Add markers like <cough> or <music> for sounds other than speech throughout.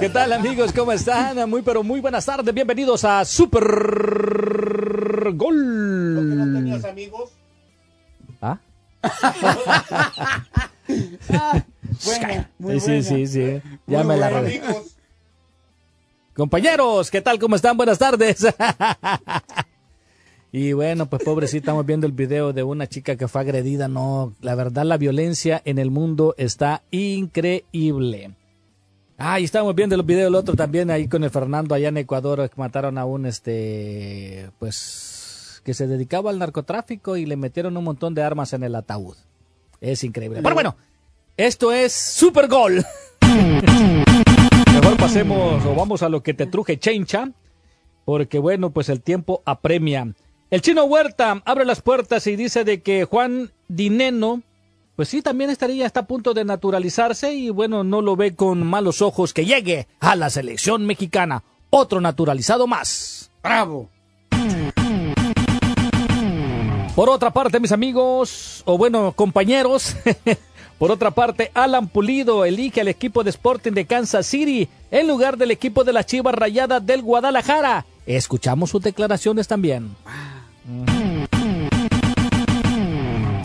¿Qué tal amigos? ¿Cómo están? Muy pero muy buenas tardes. Bienvenidos a Super Gol. ¿Por qué no tenías amigos? ¿Ah? <laughs> Buena, sí, muy sí, buena. sí, sí. Ya Muy me la buena. Amigos. Compañeros, ¿qué tal? ¿Cómo están? Buenas tardes. <laughs> y bueno, pues pobrecita, estamos viendo el video de una chica que fue agredida. No, la verdad, la violencia en el mundo está increíble. Ah, y estamos viendo el video del otro también ahí con el Fernando allá en Ecuador, que mataron a un, este, pues, que se dedicaba al narcotráfico y le metieron un montón de armas en el ataúd. Es increíble. Pero bueno, esto es Super Gol. Mejor pasemos o vamos a lo que te truje Chencha, porque bueno, pues el tiempo apremia. El chino Huerta abre las puertas y dice de que Juan Dineno, pues sí, también estaría, está a punto de naturalizarse y bueno, no lo ve con malos ojos que llegue a la selección mexicana. Otro naturalizado más. Bravo. Por otra parte, mis amigos, o bueno, compañeros, <laughs> por otra parte, Alan Pulido elige al equipo de Sporting de Kansas City en lugar del equipo de las Chivas Rayadas del Guadalajara. Escuchamos sus declaraciones también.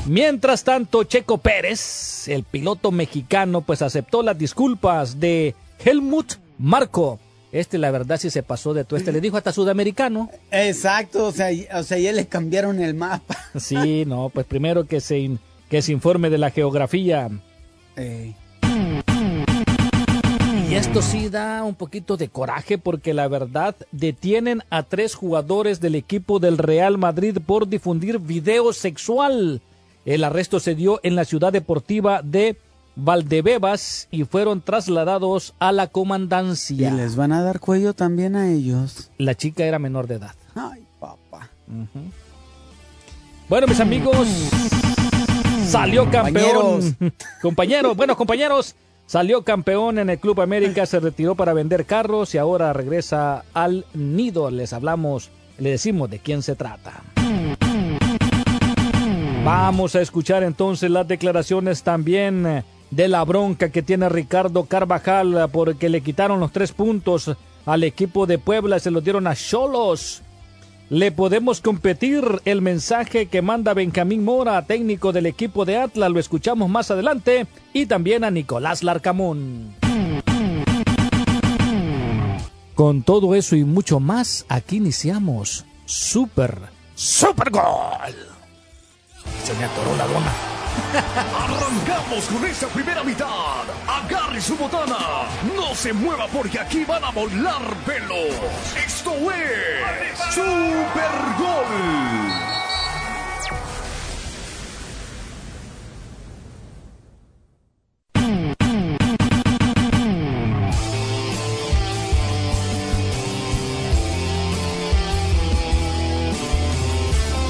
Mientras tanto, Checo Pérez, el piloto mexicano, pues aceptó las disculpas de Helmut Marco. Este, la verdad, sí se pasó de tu este. Le dijo hasta sudamericano. Exacto, o sea, o sea, ya le cambiaron el mapa. <laughs> Sí, no, pues primero que se, que se informe de la geografía. Ey. Y esto sí da un poquito de coraje porque la verdad detienen a tres jugadores del equipo del Real Madrid por difundir video sexual. El arresto se dio en la ciudad deportiva de Valdebebas y fueron trasladados a la Y comandancia. les van a dar cuello también a ellos. La chica era menor de edad. Ay, papá. Bueno, mis amigos, salió campeón. Compañeros. <laughs> Compañeros, bueno, compañeros, salió campeón en el Club América, se retiró para vender carros y ahora regresa al nido. Les hablamos, le decimos de quién se trata. Vamos a escuchar entonces las declaraciones también eh, de la bronca que tiene Ricardo Carvajal eh, porque le quitaron los tres puntos al equipo de Puebla, se los dieron a Cholos. Le podemos competir el mensaje que manda Benjamín Mora, técnico del equipo de Atlas, lo escuchamos más adelante, y también a Nicolás Larcamón. Con todo eso y mucho más, aquí iniciamos Super, Super Gol. Se me atoró la dona. Arrancamos con esta primera mitad. Agarre su botana. No se mueva porque aquí van a volar pelos. Esto es Super Gol.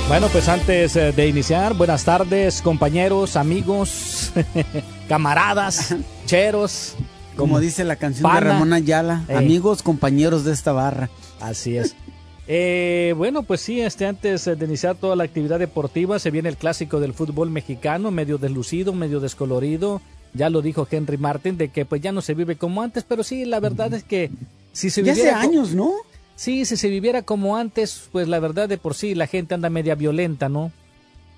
Bueno, pues antes eh, de iniciar, buenas tardes, compañeros, amigos, <laughs> camaradas, <laughs> cheros. Como dice la canción Pana. de Ramón Ayala, Ey. amigos, compañeros de esta barra. Así es. Eh, bueno, pues sí, este, antes eh, de iniciar toda la actividad deportiva, se viene el clásico del fútbol mexicano, medio deslucido, medio descolorido. Ya lo dijo Henry Martin, de que pues ya no se vive como antes, pero sí, la verdad es que si se Ya hace años, ¿no? Sí, si se viviera como antes, pues la verdad de por sí la gente anda media violenta, ¿no?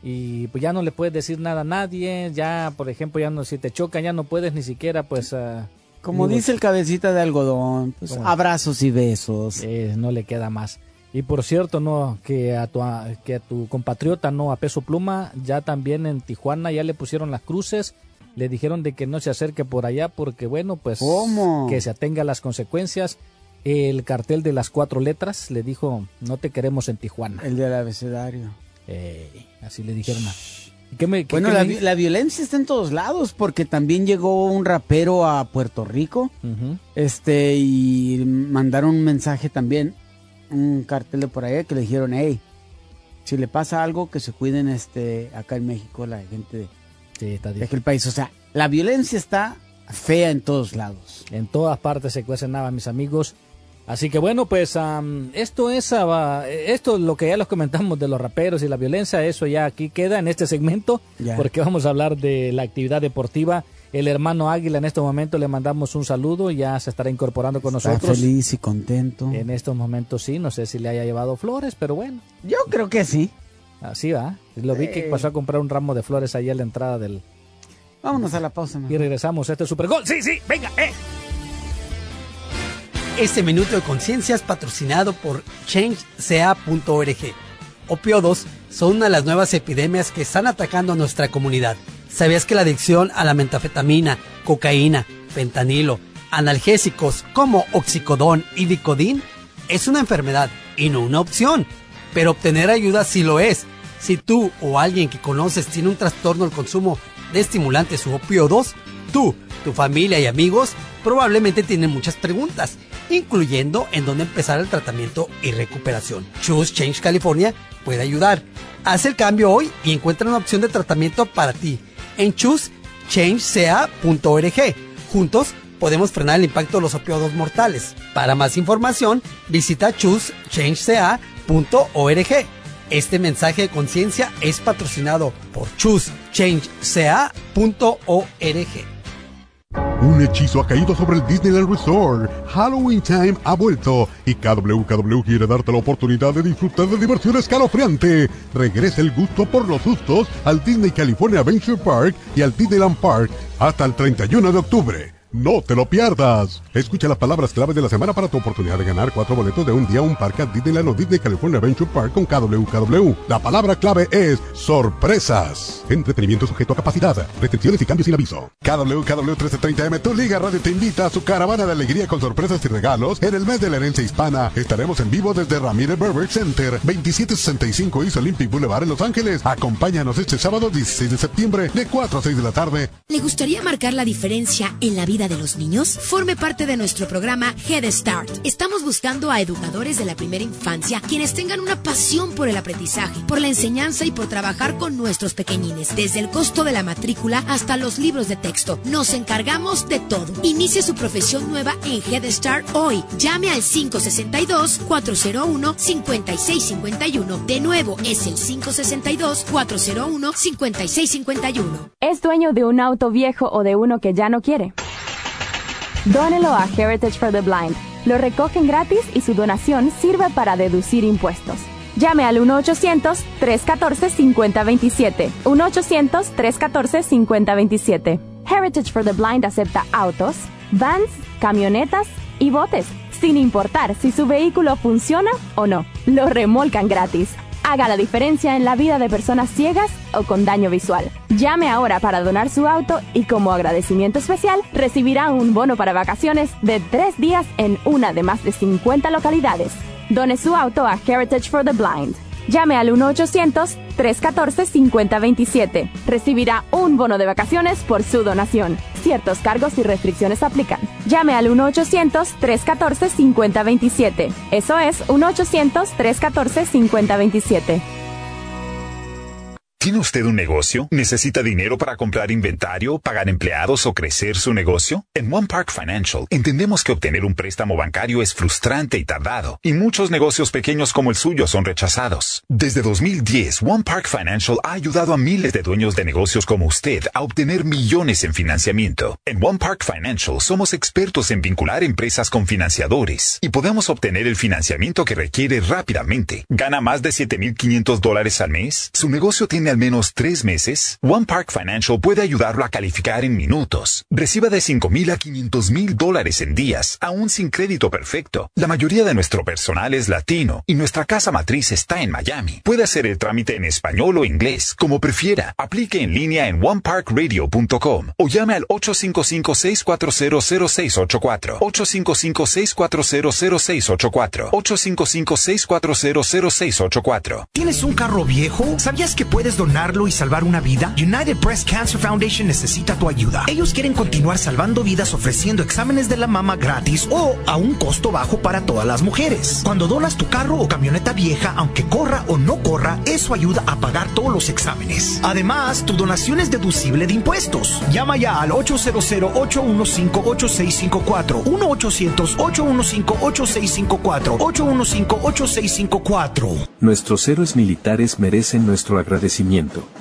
Y pues ya no le puedes decir nada a nadie, ya, por ejemplo, ya no, si te chocan, ya no puedes ni siquiera, pues, ah, Como digo, dice el cabecita de algodón, pues abrazos y besos. eh, no le queda más. Y por cierto, no, que a tu, a- que a tu compatriota, no, a Peso Pluma, ya también en Tijuana ya le pusieron las cruces, le dijeron de que no se acerque por allá porque, bueno, pues, ¿Cómo? que se atenga a las consecuencias. El cartel de las cuatro letras le dijo, no te queremos en Tijuana. El del abecedario. Así le dijeron a, bueno, la, violencia está en todos lados porque también llegó un rapero a Puerto Rico este y mandaron un mensaje también, un cartel de por allá que le dijeron, hey, si le pasa algo que se cuiden este acá en México la gente de, de aquel país. O sea, la violencia está fea en todos lados. En todas partes se cuecen nada, mis amigos. Así que bueno, pues esto es uh, esto lo que ya los comentamos de los raperos y la violencia, eso ya aquí queda en este segmento, porque vamos a hablar de la actividad deportiva. El hermano Águila en este momento le mandamos un saludo, ya se estará incorporando con Está nosotros. feliz y contento. En estos momentos sí, no sé si le haya llevado flores, pero bueno. Yo creo que sí. Así va. Lo vi que pasó a comprar un ramo de flores allá a la entrada del. Vámonos a la pausa. Y regresamos. Este es Super Gol. Sí, sí, venga, eh. Este minuto de conciencia es patrocinado por changeca.org. Opiodos son una de las nuevas epidemias que están atacando a nuestra comunidad. ¿Sabías que la adicción a la metafetamina, cocaína, fentanilo, analgésicos como oxicodón y dicodín es una enfermedad y no una opción? Pero obtener ayuda sí lo es. Si tú o alguien que conoces tiene un trastorno al consumo de estimulantes u opiodos, tú, tu familia y amigos probablemente tienen muchas preguntas incluyendo en dónde empezar el tratamiento y recuperación. Choose Change California puede ayudar. Haz el cambio hoy y encuentra una opción de tratamiento para ti en choosechangeca.org. Juntos podemos frenar el impacto de los opioides mortales. Para más información, visita choosechangeca.org. Este mensaje de conciencia es patrocinado por choosechangeca.org. Un hechizo ha caído sobre el Disneyland Resort. Halloween Time ha vuelto y KWKW quiere darte la oportunidad de disfrutar de diversión escalofriante. Regresa el gusto por los sustos al Disney California Adventure Park y al Disneyland Park hasta el 31 de octubre. No te lo pierdas. Escucha las palabras clave de la semana para tu oportunidad de ganar cuatro boletos de un día a un parque a Disneyland o Disney California Adventure Park con KWKW. La palabra clave es sorpresas. Entretenimiento sujeto a capacidad, restricciones y cambios sin aviso. KWKW 1330M, tu liga radio te invita a su caravana de alegría con sorpresas y regalos en el mes de la herencia hispana. Estaremos en vivo desde Ramírez Berber Center, 2765 East Olympic Boulevard en Los Ángeles. Acompáñanos este sábado 16 de septiembre de 4 a 6 de la tarde. ¿Le gustaría marcar la diferencia en la vida de los niños? Forme parte de nuestro programa Head Start. Estamos buscando a educadores de la primera infancia quienes tengan una pasión por el aprendizaje, por la enseñanza y por trabajar con nuestros pequeñines, desde el costo de la matrícula hasta los libros de texto. Nos encargamos de todo. Inicie su profesión nueva en Head Start hoy. Llame al 562-401-5651. De nuevo, es el 562-401-5651. ¿Es dueño de un auto viejo o de uno que ya no quiere? Dónelo a Heritage for the Blind. Lo recogen gratis y su donación sirve para deducir impuestos. Llame al 1-800-314-5027. 1-800-314-5027. Heritage for the Blind acepta autos, vans, camionetas y botes, sin importar si su vehículo funciona o no. Lo remolcan gratis. Haga la diferencia en la vida de personas ciegas o con daño visual. Llame ahora para donar su auto y como agradecimiento especial recibirá un bono para vacaciones de tres días en una de más de 50 localidades. Done su auto a Heritage for the Blind. Llame al 1-800-314-5027. Recibirá un bono de vacaciones por su donación. Ciertos cargos y restricciones aplican. Llame al 1-800-314-5027. Eso es 1-800-314-5027. ¿Tiene usted un negocio? ¿Necesita dinero para comprar inventario, pagar empleados o crecer su negocio? En One Park Financial entendemos que obtener un préstamo bancario es frustrante y tardado, y muchos negocios pequeños como el suyo son rechazados. Desde 2010, One Park Financial ha ayudado a miles de dueños de negocios como usted a obtener millones en financiamiento. En One Park Financial somos expertos en vincular empresas con financiadores y podemos obtener el financiamiento que requiere rápidamente. ¿Gana más de 7.500 dólares al mes? ¿Su negocio tiene menos tres meses, One Park Financial puede ayudarlo a calificar en minutos. Reciba de 5 mil a 500 mil dólares en días, aún sin crédito perfecto. La mayoría de nuestro personal es latino y nuestra casa matriz está en Miami. Puede hacer el trámite en español o inglés, como prefiera. Aplique en línea en oneparkradio.com o llame al 855-640-0684. 855-640-0684. 855-640-0684. ¿Tienes un carro viejo? ¿Sabías que puedes donar donarlo y salvar una vida? United Breast Cancer Foundation necesita tu ayuda. Ellos quieren continuar salvando vidas ofreciendo exámenes de la mama gratis o a un costo bajo para todas las mujeres. Cuando donas tu carro o camioneta vieja, aunque corra o no corra, eso ayuda a pagar todos los exámenes. Además, tu donación es deducible de impuestos. Llama ya al 800-815-8654. 1-800-815-8654. 815-8654. Nuestros héroes militares merecen nuestro agradecimiento.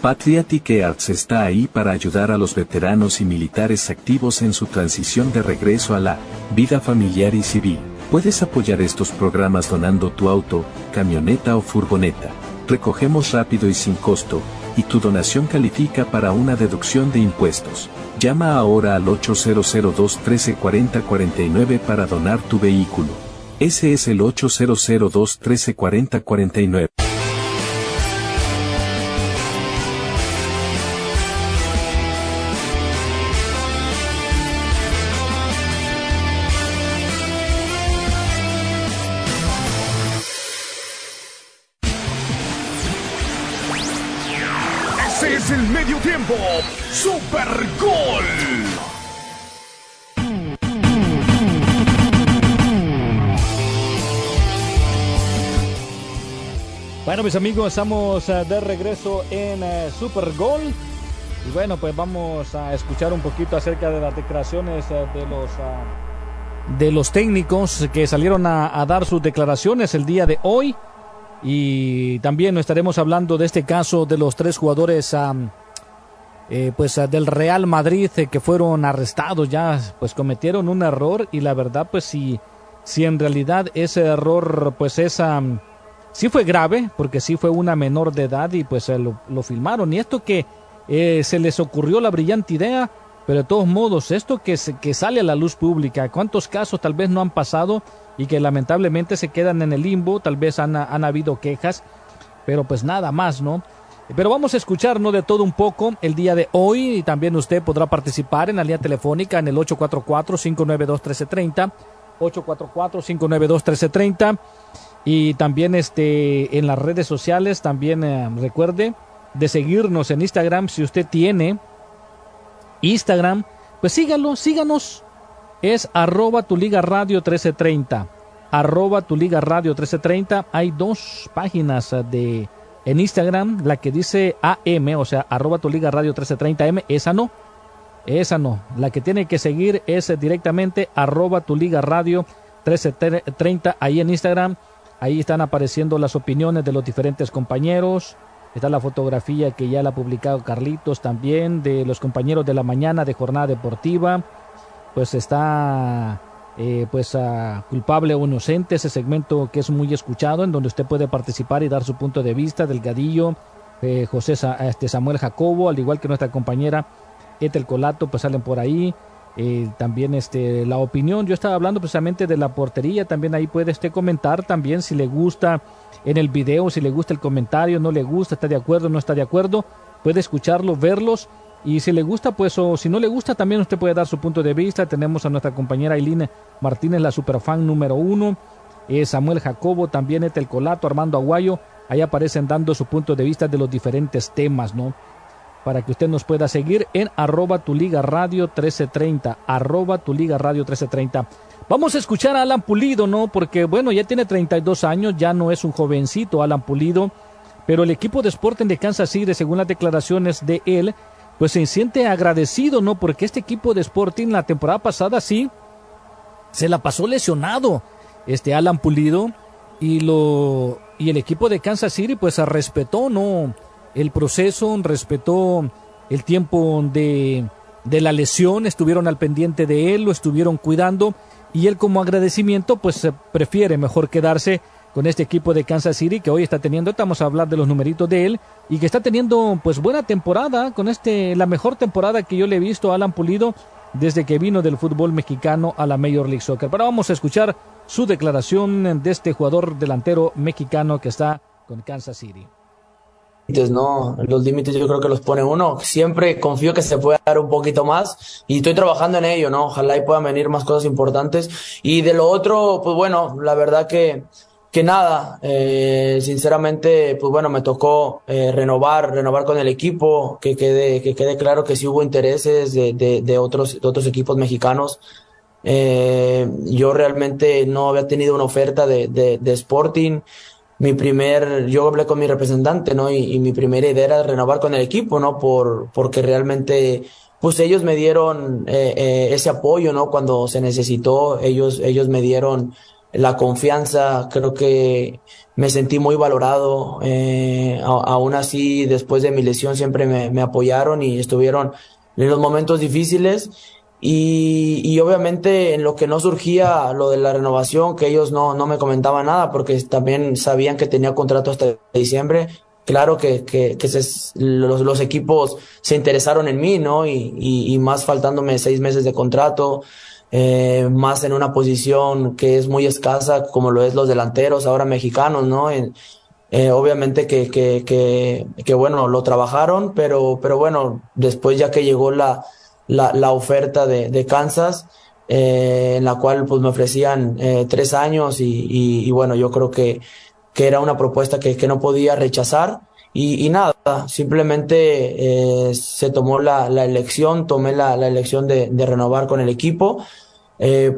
Patriotic Arts está ahí para ayudar a los veteranos y militares activos en su transición de regreso a la vida familiar y civil. Puedes apoyar estos programas donando tu auto, camioneta o furgoneta. Recogemos rápido y sin costo, y tu donación califica para una deducción de impuestos. Llama ahora al 8002 13 40 49 para donar tu vehículo. Ese es el 8002 13 40 49. Bueno, mis amigos, estamos eh, de regreso en eh, Super Gol. Y bueno, pues vamos a escuchar un poquito acerca de las declaraciones eh, de los ah, de los técnicos que salieron a, dar sus declaraciones el día de hoy. Y también estaremos hablando de este caso de los tres jugadores am, eh, pues ah, del Real Madrid que fueron arrestados ya pues cometieron un error y la verdad pues si si en realidad ese error pues esa sí fue grave porque sí fue una menor de edad y pues lo, lo filmaron y esto que eh, se les ocurrió la brillante idea pero de todos modos esto que se- que sale a la luz pública cuántos casos tal vez no han pasado y que lamentablemente se quedan en el limbo tal vez han, han habido quejas pero pues nada más, ¿no? Pero vamos a escuchar, ¿no? De todo un poco el día de hoy y también usted podrá participar en la línea telefónica en el 844-592-1330, 844-592-1330 y también este, en las redes sociales, también eh, recuerde de seguirnos en Instagram si usted tiene Instagram, pues sígalo, síganos, es arroba tu liga radio 1330 arroba tu liga radio 1330 hay dos páginas eh, de en Instagram la que dice AM o sea arroba tu liga radio 1330M esa no esa no. La que tiene que seguir es eh, directamente arroba tu liga radio 1330 ahí en Instagram ahí están apareciendo las opiniones de los diferentes compañeros. Está la fotografía que ya la ha publicado Carlitos también de los compañeros de la mañana de jornada deportiva. Pues está eh, pues a culpable o inocente ese segmento que es muy escuchado en donde usted puede participar y dar su punto de vista Delgadillo eh, José este Samuel Jacobo al igual que nuestra compañera Ethel Colato pues salen por ahí Eh, también este la opinión yo estaba hablando precisamente de la portería también ahí puede usted comentar también si le gusta en el video si le gusta el comentario no le gusta está de acuerdo no está de acuerdo puede escucharlo verlos y si le gusta, pues, o si no le gusta, también usted puede dar su punto de vista. Tenemos a nuestra compañera Aileen Martínez, la superfan número uno. eh, Samuel Jacobo, también Etel Colato, Armando Aguayo. Ahí aparecen dando su punto de vista de los diferentes temas, ¿no? Para que usted nos pueda seguir en arroba tu liga radio 1330. Arroba tu liga radio 1330. Vamos a escuchar a Alan Pulido, ¿no? Porque, bueno, ya tiene 32 años, ya no es un jovencito Alan Pulido. Pero el equipo de Sporting de Kansas City, según las declaraciones de él, pues se siente agradecido, ¿no? Porque este equipo de Sporting la temporada pasada sí se la pasó lesionado este Alan Pulido y lo y el equipo de Kansas City pues respetó, ¿no? El proceso, respetó el tiempo de de la lesión, estuvieron al pendiente de él, lo estuvieron cuidando y él como agradecimiento pues eh, prefiere mejor quedarse con este equipo de Kansas City que hoy está teniendo, estamos a hablar de los numeritos de él y que está teniendo pues buena temporada con este la mejor temporada que yo le he visto a Alan Pulido desde que vino del fútbol mexicano a la Major League Soccer. Pero vamos a escuchar su declaración de este jugador delantero mexicano que está con Kansas City. ¿No? Los límites yo creo que los pone uno. Siempre confío que se puede dar un poquito más y estoy trabajando en ello, ¿no? Ojalá y puedan venir más cosas importantes. Y de lo otro, pues bueno, la verdad que que nada, eh, sinceramente, pues bueno, me tocó eh, renovar, renovar con el equipo, que quede, que quede claro que sí hubo intereses de, de, de otros, de otros equipos mexicanos. Eh, yo realmente no había tenido una oferta de, de, de, Sporting. Mi primer, yo hablé con mi representante, ¿no? Y, y, mi primera idea era renovar con el equipo, ¿no? Por, porque realmente, pues ellos me dieron eh, eh, ese apoyo, ¿no? Cuando se necesitó, ellos, ellos me dieron la confianza, creo que me sentí muy valorado. Eh, aún así, después de mi lesión, siempre me, apoyaron y estuvieron en los momentos difíciles. Y, obviamente en lo que no surgía lo de la renovación, que ellos no, no me comentaban nada porque también sabían que tenía contrato hasta diciembre. Claro que, que, los, equipos se interesaron en mí, ¿no? Y, y, y más faltándome seis meses de contrato eh, más en una posición que es muy escasa, como lo es los delanteros ahora mexicanos, ¿no? Eh, obviamente que, que, que, que, bueno, lo trabajaron, pero, pero bueno, después ya que llegó la, la, la oferta de, de Kansas, eh, en la cual pues me ofrecían eh, tres años y, y, bueno, yo creo que, que era una propuesta que, que no podía rechazar. Y, nada, simplemente eh, se tomó la, la elección, tomé la, la elección de, renovar con el equipo,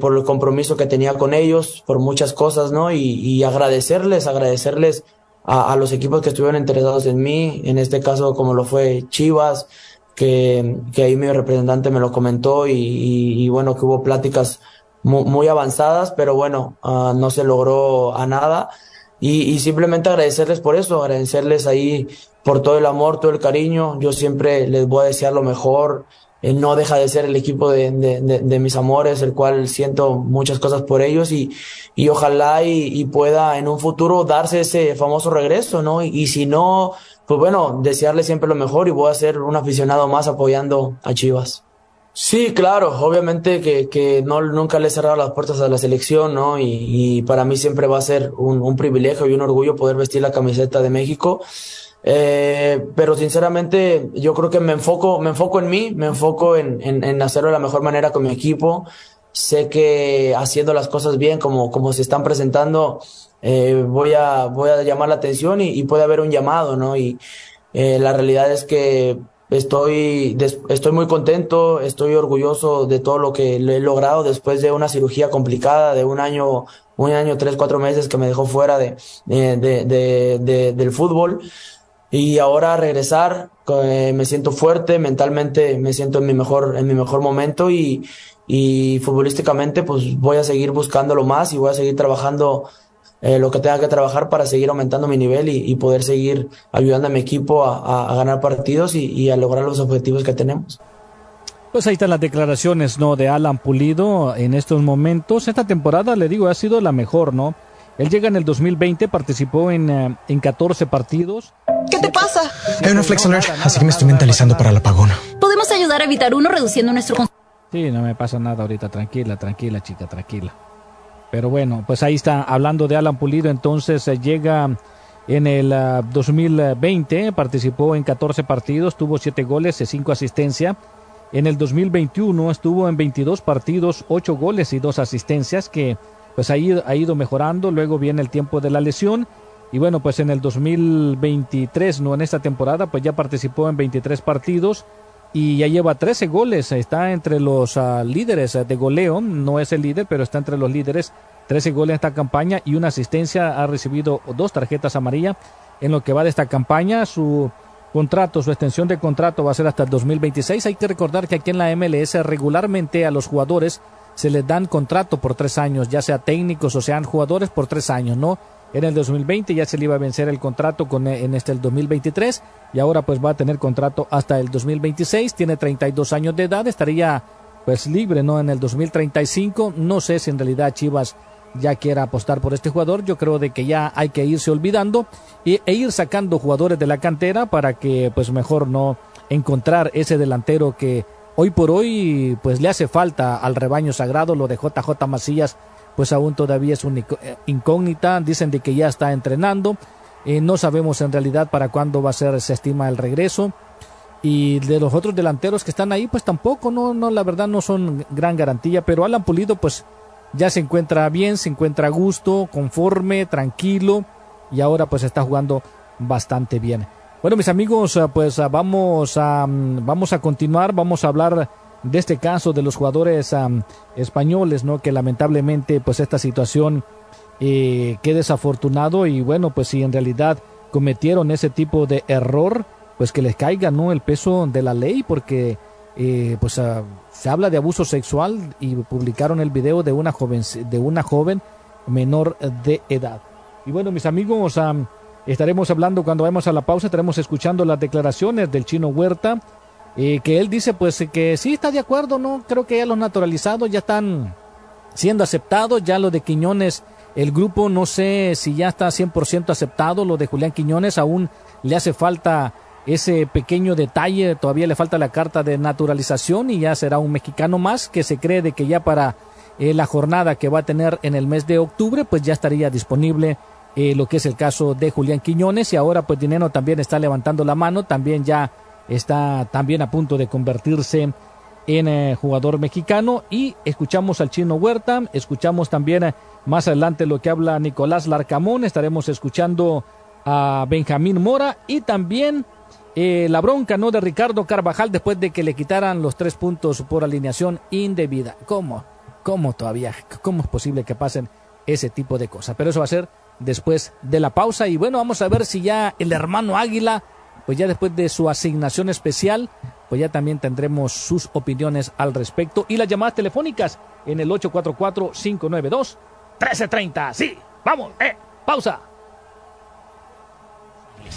por el compromiso que tenía con ellos, por muchas cosas, ¿no? Y, agradecerles, agradecerles a, los equipos que estuvieron interesados en mí, en este caso como lo fue Chivas, que, que ahí mi representante me lo comentó y, y, bueno, que hubo pláticas muy, muy avanzadas, pero bueno, uh, no se logró a nada y, y, simplemente agradecerles por eso, agradecerles ahí por todo el amor, todo el cariño. Yo siempre les voy a desear lo mejor. Eh, no deja de ser el equipo de, de, de, de, mis amores, el cual siento muchas cosas por ellos y, y ojalá y, y pueda en un futuro darse ese famoso regreso, ¿no? Y, si no, pues bueno, desearles siempre lo mejor y voy a ser un aficionado más apoyando a Chivas. Sí, claro, obviamente que, que no, nunca le he cerrado las puertas a la selección, ¿no? Y, y para mí siempre va a ser un, un, privilegio y un orgullo poder vestir la camiseta de México. Eh, pero sinceramente yo creo que me enfoco, me enfoco en mí, me enfoco en, en, hacerlo de la mejor manera con mi equipo. Sé que haciendo las cosas bien, como, como se están presentando, eh, voy, a, voy a llamar la atención y, puede haber un llamado, ¿no? Y eh, la realidad es que Estoy, estoy muy contento, estoy orgulloso de todo lo que he logrado después de una cirugía complicada de un año, un año, tres, cuatro meses que me dejó fuera de, de, de del fútbol. Y ahora regresar, eh, me siento fuerte, mentalmente me siento en mi mejor, en mi mejor momento y, y futbolísticamente pues voy a seguir buscándolo más y voy a seguir trabajando eh, lo que tenga que trabajar para seguir aumentando mi nivel y, y poder seguir ayudando a mi equipo a, a ganar partidos y, y, a lograr los objetivos que tenemos. Pues ahí están las declaraciones, ¿no? De Alan Pulido en estos momentos. Esta temporada, le digo, ha sido la mejor, ¿no? Él llega en el 2020, participó en, uh, en 14 partidos. ¿Qué te pasa? Hay una Flex Alert, así que me estoy mentalizando para el apagón. Podemos ayudar a evitar uno reduciendo nuestro... Sí, no me pasa nada ahorita. Tranquila, tranquila, chica, tranquila. Pero bueno, pues ahí está hablando de Alan Pulido, entonces eh, llega en el uh, 2020, participó en 14 partidos, tuvo 7 goles y 5 asistencias. En el 2021 estuvo en 22 partidos, 8 goles y 2 asistencias, que pues ha ido, ha ido mejorando. Luego viene el tiempo de la lesión. Y bueno, pues en el 2023, no en esta temporada, pues ya participó en 23 partidos y ya lleva 13 goles, está entre los uh, líderes de goleo, no es el líder, pero está entre los líderes, 13 goles en esta campaña y una asistencia, ha recibido dos tarjetas amarillas en lo que va de esta campaña, su contrato, su extensión de contrato va a ser hasta el 2026, hay que recordar que aquí en la MLS regularmente a los jugadores se les dan contrato por tres años, ya sea técnicos o sean jugadores por tres años, ¿no? en el 2020 ya se le iba a vencer el contrato con en este el 2023 y ahora pues va a tener contrato hasta el 2026 tiene 32 años de edad estaría pues libre no en el 2035 no sé si en realidad Chivas ya quiera apostar por este jugador yo creo de que ya hay que irse olvidando e ir sacando jugadores de la cantera para que pues mejor no encontrar ese delantero que hoy por hoy pues le hace falta al rebaño sagrado lo de JJ Macías pues aún todavía es una eh, incógnita. Dicen de que ya está entrenando. Eh, no sabemos en realidad para cuándo va a ser, se estima el regreso. Y de los otros delanteros que están ahí, pues tampoco, no, no, la verdad no son gran garantía. Pero Alan Pulido, pues ya se encuentra bien, se encuentra a gusto, conforme, tranquilo y ahora pues está jugando bastante bien. Bueno, mis amigos, eh, pues eh, vamos a, mm, vamos a continuar, vamos a hablar de este caso de los jugadores españoles, ¿no? Que lamentablemente pues esta situación eh, qué desafortunado y bueno, pues si en realidad cometieron ese tipo de error, pues que les caiga, ¿no? El peso de la ley porque eh, pues ah, se habla de abuso sexual y publicaron el video de una joven, de una joven menor de edad. Y bueno, mis amigos, estaremos hablando cuando vayamos a la pausa, estaremos escuchando las declaraciones del chino Huerta, eh, que él dice pues que sí está de acuerdo, ¿no? Creo que ya los naturalizados ya están siendo aceptados, ya lo de Quiñones, el grupo no sé si ya está 100% aceptado, lo de Julián Quiñones aún le hace falta ese pequeño detalle, todavía le falta la carta de naturalización y ya será un mexicano más que se cree de que ya para eh, la jornada que va a tener en el mes de octubre, pues ya estaría disponible eh, lo que es el caso de Julián Quiñones y ahora pues Dinero también está levantando la mano, también ya está también a punto de convertirse en eh, jugador mexicano y escuchamos al chino Huerta, escuchamos también eh, más adelante lo que habla Nicolás Larcamón, estaremos escuchando a Benjamín Mora y también la bronca no de Ricardo Carvajal después de que le quitaran los tres puntos por alineación indebida. ¿Cómo? ¿Cómo todavía? ¿Cómo es posible que pasen ese tipo de cosas? Pero eso va a ser después de la pausa. Y bueno, vamos a ver si ya el hermano Águila, pues ya después de su asignación especial, pues ya también tendremos sus opiniones al respecto. Y las llamadas telefónicas en el 844-592-1330. Sí, vamos, eh, pausa.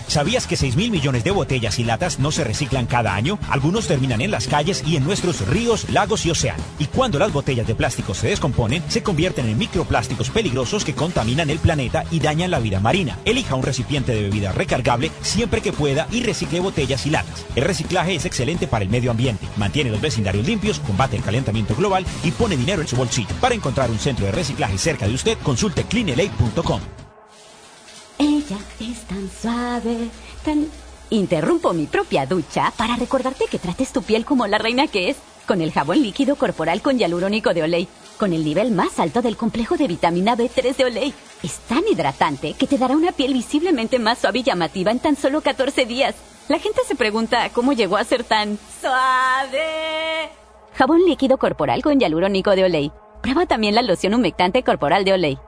¿Sabías que 6 mil millones de botellas y latas no se reciclan cada año? Algunos terminan en las calles y en nuestros ríos, lagos y océanos. Y cuando las botellas de plástico se descomponen, se convierten en microplásticos peligrosos que contaminan el planeta y dañan la vida marina. Elija un recipiente de bebida recargable siempre que pueda y recicle botellas y latas. El reciclaje es excelente para el medio ambiente, mantiene los vecindarios limpios, combate el calentamiento global y pone dinero en su bolsillo. Para encontrar un centro de reciclaje cerca de usted, consulte cleanelay.com. Ella es tan suave, tan... Interrumpo mi propia ducha para recordarte que trates tu piel como la reina que es, con el jabón líquido corporal con hialurónico de Olay, con el nivel más alto del complejo de vitamina B3 de Olay. Es tan hidratante que te dará una piel visiblemente más suave y llamativa en tan solo 14 días. La gente se pregunta cómo llegó a ser tan suave. Jabón líquido corporal con hialurónico de Olay. Prueba también la loción humectante corporal de Olay.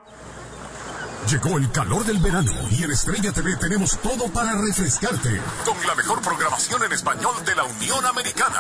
Llegó el calor del verano y en Estrella TV tenemos todo para refrescarte con la mejor programación en español de la Unión Americana.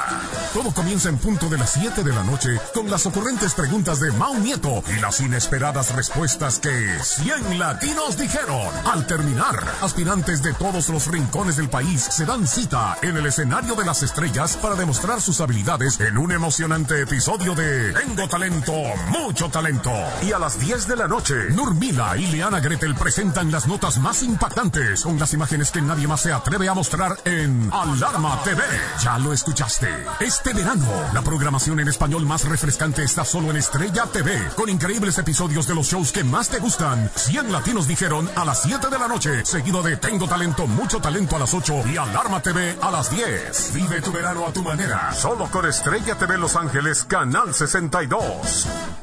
Todo comienza en punto de las 7 de la noche con las ocurrentes preguntas de Mau Nieto y las inesperadas respuestas que 100 latinos dijeron. Al terminar, aspirantes de todos los rincones del país se dan cita en el escenario de las estrellas para demostrar sus habilidades en un emocionante episodio de Tengo talento, mucho talento. Y a las 10 de la noche, Nurmila y Gretel presentan las notas más impactantes con las imágenes que nadie más se atreve a mostrar en Alarma TV. Ya lo escuchaste. Este verano, la programación en español más refrescante está solo en Estrella TV, con increíbles episodios de los shows que más te gustan. 100 latinos dijeron a las 7 de la noche, seguido de Tengo talento, mucho talento a las 8 y Alarma TV a las 10. Vive tu verano a tu manera, solo con Estrella TV Los Ángeles, Canal 62.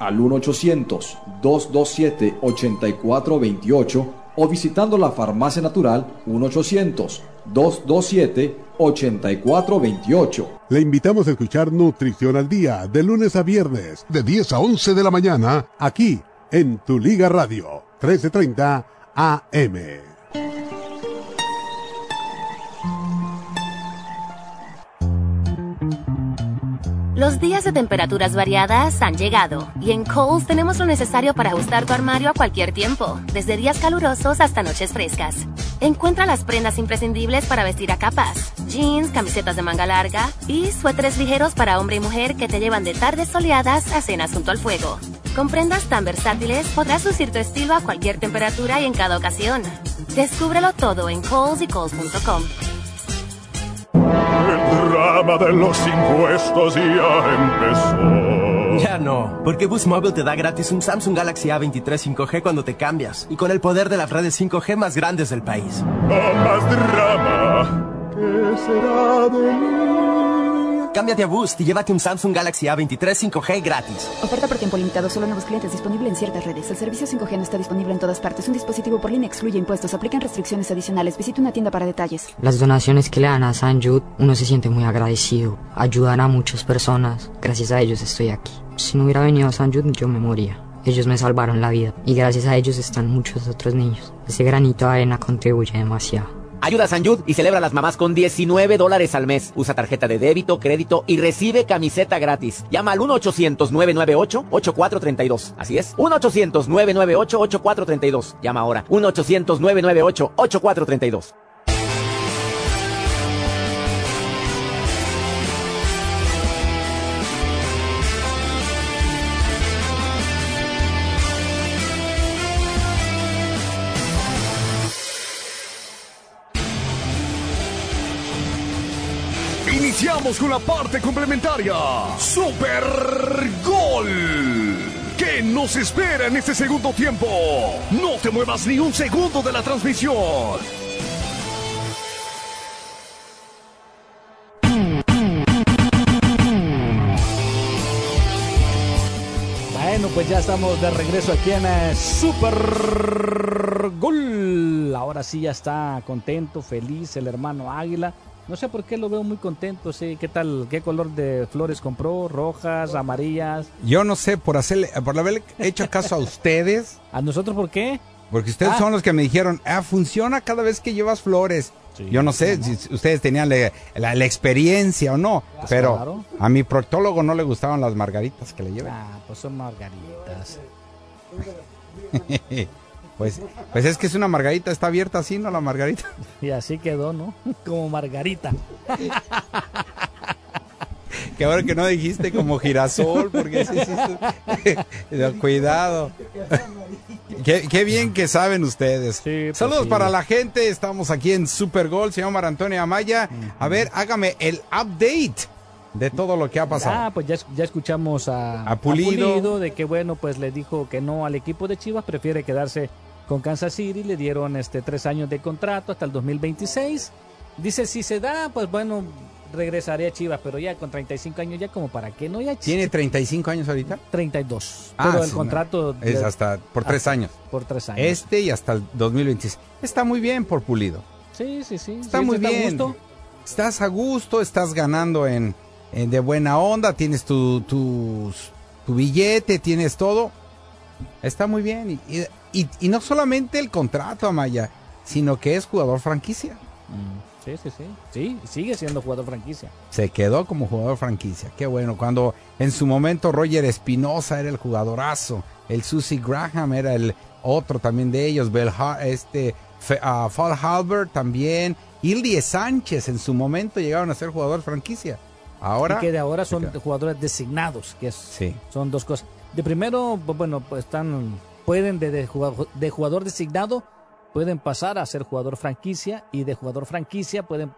al 1-800-227-8428 o visitando la farmacia natural 1-800-227-8428. Le invitamos a escuchar Nutrición al Día de lunes a viernes de 10 a 11 de la mañana aquí en Tu Liga Radio 1330 AM. Los días de temperaturas variadas han llegado y en Kohl's tenemos lo necesario para ajustar tu armario a cualquier tiempo, desde días calurosos hasta noches frescas. Encuentra las prendas imprescindibles para vestir a capas, jeans, camisetas de manga larga y suéteres ligeros para hombre y mujer que te llevan de tardes soleadas a cenas junto al fuego. Con prendas tan versátiles podrás lucir tu estilo a cualquier temperatura y en cada ocasión. Descúbrelo todo en Coles.com. El drama de los impuestos ya empezó. Ya no, porque Boost Mobile te da gratis un Samsung Galaxy A23 5G cuando te cambias y con el poder de las redes 5G más grandes del país. No más drama. ¿Qué será de mí? Cámbiate a Boost y llévate un Samsung Galaxy A23 5G gratis. Oferta por tiempo limitado, solo nuevos clientes disponible en ciertas redes. El servicio 5G no está disponible en todas partes. Un dispositivo por línea excluye impuestos. Aplican restricciones adicionales. Visita una tienda para detalles. Las donaciones que le dan a San Jude, uno se siente muy agradecido. Ayudan a muchas personas. Gracias a ellos estoy aquí. Si no hubiera venido a San Jude, yo me moría. Ellos me salvaron la vida. Y gracias a ellos están muchos otros niños. Ese granito de arena contribuye demasiado. Ayuda a San Jude y celebra las mamás con 19 dólares al mes. Usa tarjeta de débito, crédito y recibe camiseta gratis. Llama al 1-800-998-8432. Así es, 1-800-998-8432. Llama ahora, 1-800-998-8432. Con la parte complementaria. Super Gol. ¿Qué nos espera en este segundo tiempo? No te muevas ni un segundo de la transmisión. Bueno, pues ya estamos de regreso aquí en eh, Super Gol. Ahora sí ya está contento, feliz el hermano Águila. No sé por qué lo veo muy contento, sí. ¿Qué tal? ¿Qué color de flores compró? ¿Rojas, amarillas? Yo no sé, por hacerle, por haberle hecho caso a <laughs> ustedes. ¿A nosotros por qué? Porque ustedes Ah. son los que me dijeron, ah, funciona cada vez que llevas flores. Yo no sé si ustedes tenían la, la- la experiencia o no, pero claro. a mi proctólogo no le gustaban las margaritas que le llevé. Ah, pues son margaritas. <laughs> pues, pues es que es una margarita, está abierta así, ¿no? La margarita. <laughs> Y así quedó, ¿no? <laughs> Como margarita. <laughs> Que ahora que no dijiste como girasol, porque sí, sí, sí. Cuidado. Qué, qué bien que saben ustedes. Saludos pues sí. para la gente. Estamos aquí en Super Gol. Señor Mar Antonio Amaya. A ver, hágame el update de todo lo que ha pasado. Ah, pues ya, ya escuchamos a, A Pulido. de que bueno, pues le dijo que no al equipo de Chivas, prefiere quedarse con Kansas City, le dieron este tres años de contrato hasta el 2026. Dice, si se da, pues bueno, regresaré a Chivas, pero ya con 35 años ya como para qué, ¿no? Ya ¿Tiene 35 años ahorita? 32. Ah, pero el contrato... no. Es de- hasta por tres hasta- años. Por tres años. Este y hasta el 2026. Está muy bien por Pulido. Sí, sí, sí. Está sí, muy está a bien. Estás a gusto, estás ganando en, en de buena onda, tienes tu, tu billete, tienes todo. Está muy bien. Y, y- y- y no solamente el contrato, Amaya, sino que es jugador franquicia. Sí, sí, sí. Sí, sigue siendo jugador franquicia. Se quedó como jugador franquicia. Qué bueno. Cuando en su momento Roger Espinosa era el jugadorazo. El Susie Graham era el otro también de ellos. Bell este, ah, Fall Halbert también. Ilie Sánchez en su momento llegaron a ser jugador franquicia. Ahora. y que de ahora son jugadores designados, que es, Sí. son dos cosas. De primero, bu- bueno, pues están, pueden de, de jugador, de jugador designado, pueden pasar a ser jugador franquicia y de jugador franquicia pueden,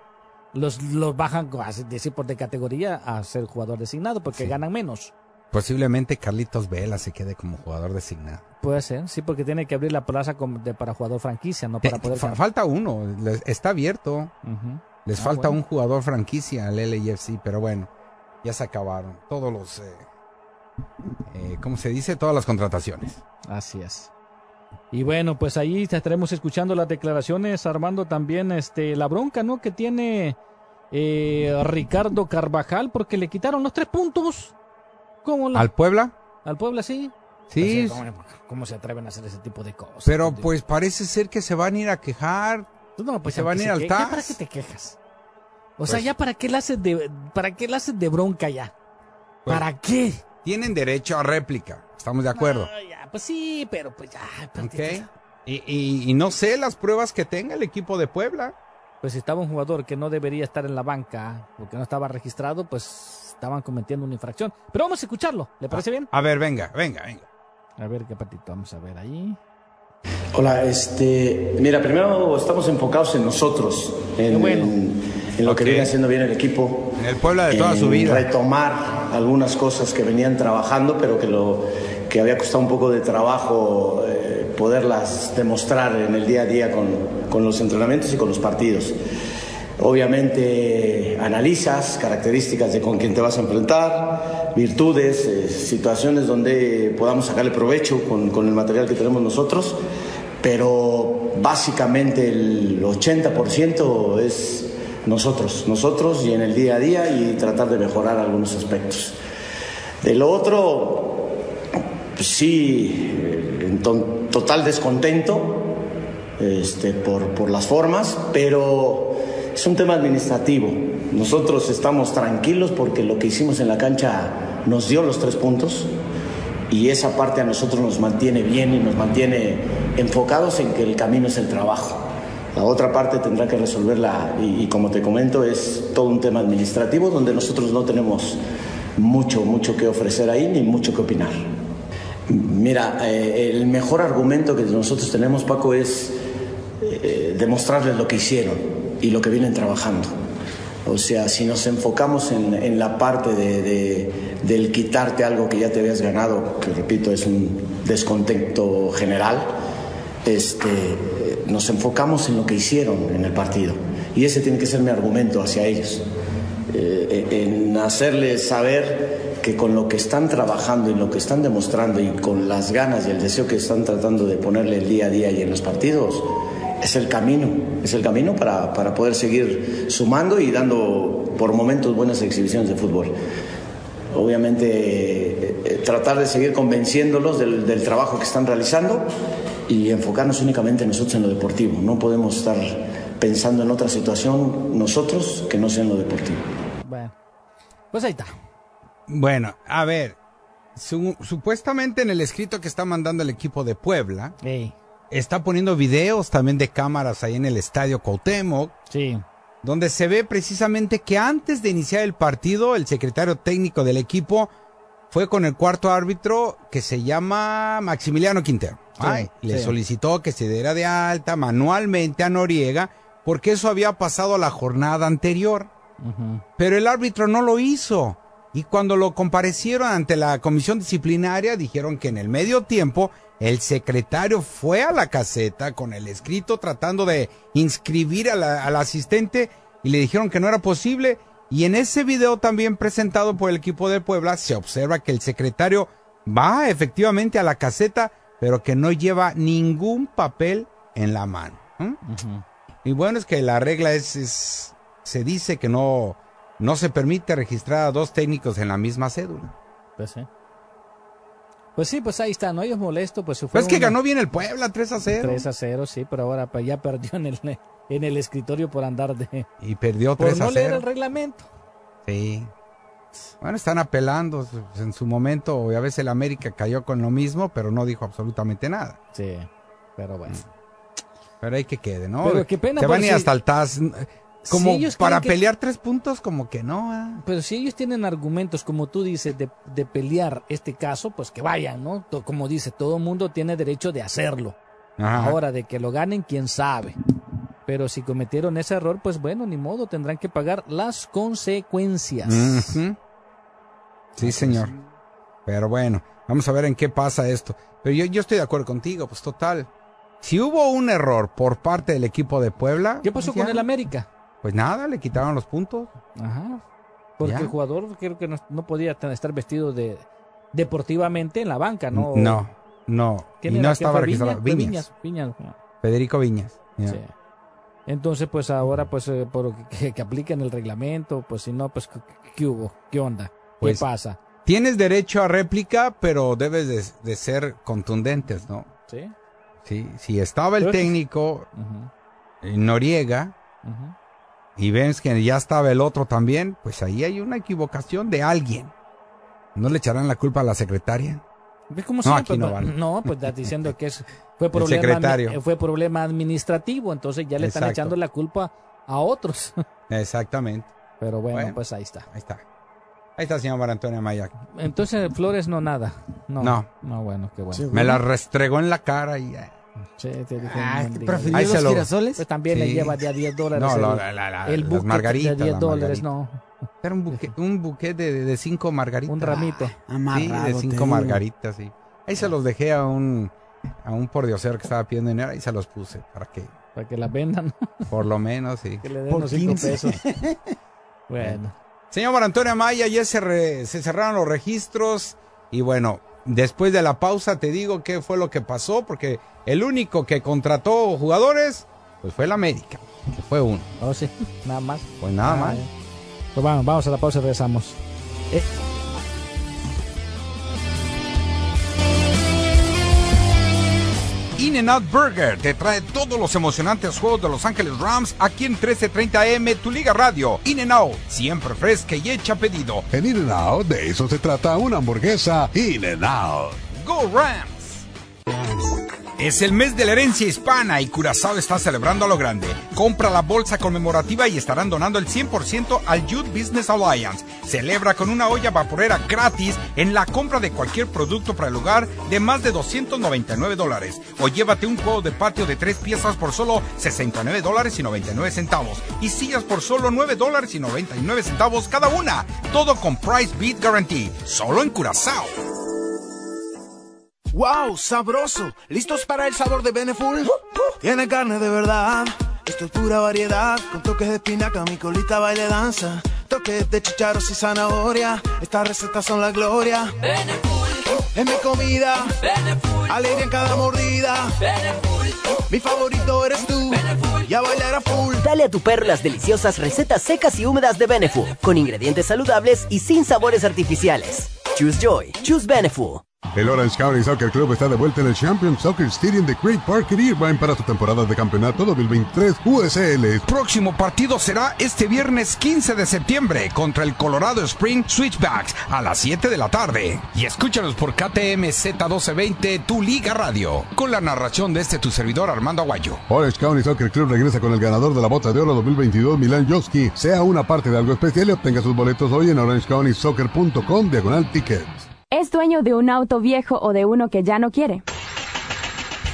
los, los bajan, decir, por de categoría a ser jugador designado porque ganan menos. Posiblemente Carlitos Vela se quede como jugador designado. Puede ser, sí, porque tiene que abrir la plaza de- para jugador franquicia, no para poder fa- falta uno, les- está abierto. Les Ah, falta bueno. un jugador franquicia al LAFC, pero bueno, ya se acabaron. Todos los, eh, eh, ¿cómo se dice? Todas las contrataciones. Así es. Y bueno, pues ahí estaremos escuchando las declaraciones, Armando, también este, la bronca, ¿no? Que tiene eh, Ricardo Carvajal porque le quitaron los tres puntos. ¿Cómo la- ¿Al Puebla? Al Puebla, sí. Sí. Pues, ¿cómo, cómo se atreven a hacer ese tipo de cosas? Pero pues parece ser que se van a ir a quejar. No, pues se van a ir al ya ¿Para TAS. qué te quejas? O sea, Pues- ya para qué le haces de, para qué le haces de bronca ya. ¿Para qué? Tienen derecho a réplica. Estamos de acuerdo. Ah, ya, pues sí, pero pues ya. pues, Ok. Y, y- y no sé las pruebas que tenga el equipo de Puebla. pues si estaba un jugador que no debería estar en la banca porque no estaba registrado, pues estaban cometiendo una infracción. Pero vamos a escucharlo, ¿le parece bien? A ver, venga, venga, venga. A ver qué patito, vamos a ver ahí. Hola, este, mira, primero estamos enfocados en nosotros, en, en- en lo que viene haciendo bien el equipo. En el Puebla de toda su vida. Retomar algunas cosas que venían trabajando, pero que lo que había costado un poco de trabajo eh, poderlas demostrar en el día a día con, con los entrenamientos y con los partidos. Obviamente analizas características de con quién te vas a enfrentar, virtudes, eh, situaciones donde podamos sacarle provecho con, con el material que tenemos nosotros, pero básicamente el 80% es nosotros, nosotros y en el día a día y tratar de mejorar algunos aspectos. De lo otro, pues sí, total descontento este, por, por las formas, pero es un tema administrativo. Nosotros estamos tranquilos porque lo que hicimos en la cancha nos dio los tres puntos y esa parte a nosotros nos mantiene bien y nos mantiene enfocados en que el camino es el trabajo. La otra parte tendrá que resolverla y, y como te comento es todo un tema administrativo donde nosotros no tenemos mucho, mucho que ofrecer ahí ni mucho que opinar. Mira, eh, el mejor argumento que nosotros tenemos, Paco, es eh, demostrarles lo que hicieron y lo que vienen trabajando. O sea, si nos enfocamos en, en la parte de, de- del quitarte algo que ya te habías ganado, que repito, es un descontento general, este, nos enfocamos en lo que hicieron en el partido. Y ese tiene que ser mi argumento hacia ellos. Eh, en hacerles saber que con lo que están trabajando y lo que están demostrando y con las ganas y el deseo que están tratando de ponerle el día a día y en los partidos, es el camino, es el camino para, para poder seguir sumando y dando por momentos buenas exhibiciones de fútbol. Obviamente eh, eh, tratar de seguir convenciéndolos del trabajo que están realizando y enfocarnos únicamente nosotros en lo deportivo. No podemos estar pensando en otra situación nosotros que no sea en lo deportivo. Bueno, pues ahí está. Bueno, a ver, su- supuestamente en el escrito que está mandando el equipo de Puebla, está poniendo videos también de cámaras ahí en el estadio Cuauhtémoc. Sí. Donde se ve precisamente que antes de iniciar el partido, el secretario técnico del equipo fue con el cuarto árbitro que se llama Maximiliano Quintero. Sí, le sí. solicitó que se diera de alta manualmente a Noriega porque eso había pasado la jornada anterior. Pero el árbitro no lo hizo. Y cuando lo comparecieron ante la comisión disciplinaria, dijeron que en el medio tiempo el secretario fue a la caseta con el escrito tratando de inscribir a la- al asistente y le dijeron que no era posible. Y en ese video también presentado por el equipo de Puebla se observa que el secretario va efectivamente a la caseta, pero que no lleva ningún papel en la mano. ¿m? Y bueno, es que la regla es, es- se dice que no, no se permite registrar a dos técnicos en la misma cédula. Pues sí. Pues sí, pues ahí está, ¿no? Ellos molesto, pues fue Pues es que una- ganó bien el Puebla 3 a 0. 3 a 0, sí, pero ahora pues, ya perdió en el, en el escritorio por andar de... Y perdió Por 3 no a leer 0. el reglamento. Sí. Bueno, están apelando en su momento. A veces el América cayó con lo mismo, pero no dijo absolutamente nada. Sí, pero bueno. Pero hay que quede, ¿no? Pero qué pena, Se van si- hasta el TAS. Como Si ellos para que- pelear tres puntos, como que no. ah. Pero si ellos tienen argumentos, como tú dices, de, de pelear este caso, pues que vayan, ¿no? Como dice, todo mundo tiene derecho de hacerlo. Ajá. Ahora, de que lo ganen, quién sabe. Pero si cometieron ese error, pues bueno, ni modo, tendrán que pagar las consecuencias. Sí, señor. Pero bueno, vamos a ver en qué pasa esto. Pero yo, yo estoy de acuerdo contigo, pues total. Si hubo un error por parte del equipo de Puebla. ¿Qué pasó pues ya. con el América? Pues nada, le quitaron los puntos. Ajá. Porque Ya. el jugador creo que no, no podía estar vestido de deportivamente en la banca, ¿no? No, no. ¿Quién Y no ¿Qué estaba registrado. Viñas, Viñas. Viñas, Viñas. Federico Viñas. Sí. Entonces, pues ahora, pues, eh, por que, que apliquen el reglamento, pues si no, pues, ¿qué, hubo? ¿Qué onda? ¿Qué Pues, pasa? Tienes derecho a réplica, pero debes de, de ser contundentes, ¿no? Sí. Sí, si estaba el Pero- técnico Noriega y ves que ya estaba el otro también, pues ahí hay una equivocación de alguien. ¿No le echarán la culpa a la secretaria? ¿Ves cómo No, aquí no No, vale. no, pues estás diciendo que es, fue, <laughs> problema, fue problema administrativo, entonces ya le están Exacto. echando la culpa a otros. <laughs> Exactamente. Pero bueno, Bueno. pues ahí está. Ahí está. Ahí está, señor María Antonia Maya. Entonces, Flores no nada. No. No. No, bueno, qué bueno. Me la restregó en la cara y... eh, Sí, te dije, Ah, no digas. ¿prefirió Ahí los se lo- girasoles? Pues también le Sí. lleva de a 10 dólares. No, el, la- la- la- el las buque margaritas, de 10 la dólares, margarita. no. Era un buque, un buque de, de cinco margaritas. Un ramito. Sí, Amarrado, de te cinco margaritas, sí. Ahí se los dejé a un a un pordiosero que estaba pidiendo dinero y se los puse para que Para que la vendan. por lo menos sí. Que le den los 5 pesos. <laughs> bueno. Señor Mar Antonio Maya, ya se, re- se cerraron los registros y bueno, después de la pausa te digo qué fue lo que pasó porque el único que contrató jugadores pues fue el América, que fue uno. Oh, sí. Nada más. Pues nada Ah, más. ya. Pues vamos, vamos a la pausa y regresamos. Eh, In-N-Out Burger te trae todos los emocionantes juegos de Los Ángeles Rams aquí en 1330M, tu Liga Radio. In-N-Out, siempre fresca y hecha a pedido. En In-N-Out, de eso se trata una hamburguesa In-N-Out. ¡Go Rams! Es el mes de la herencia hispana y Curazao está celebrando a lo grande. Compra la bolsa conmemorativa y estarán donando el 100% al Youth Business Alliance. Celebra con una olla vaporera gratis en la compra de cualquier producto para el hogar de más de 299 dólares. O llévate un juego de patio de tres piezas por solo 69 dólares y 99 centavos. Y sillas por solo 9 dólares y 99 centavos cada una. Todo con Price Beat Guarantee. Solo en Curazao. ¡Wow! ¡Sabroso! ¿Listos para el sabor de Beneful? Tiene carne de verdad. Esto es pura variedad. Con toques de espinaca, mi colita baile danza. Toques de chicharos y zanahoria. Estas recetas son la gloria. Es mi comida. Alegría en cada mordida. Mi favorito eres tú. Y a bailar a full. Dale a tu perro las deliciosas recetas secas y húmedas de Benefu, con ingredientes saludables y sin sabores artificiales. Choose Joy, choose Benefu. El Orange County Soccer Club está de vuelta en el Champion Soccer Stadium de Great Park en Irvine para su temporada de campeonato 2023 USL. Próximo partido será este viernes 15 de septiembre contra el Colorado Spring Switchbacks a las 7 de la tarde. Y escúchalos por KTM Z1220, tu Liga Radio, con la narración de este tu servidor Armando Aguayo. Orange County Soccer Club regresa con el ganador de la Bota de Oro 2022, Milan Joski. Sea una parte de algo especial y obtenga sus boletos hoy en orangecounty.soccer.com diagonal tickets. ¿Es dueño de un auto viejo o de uno que ya no quiere?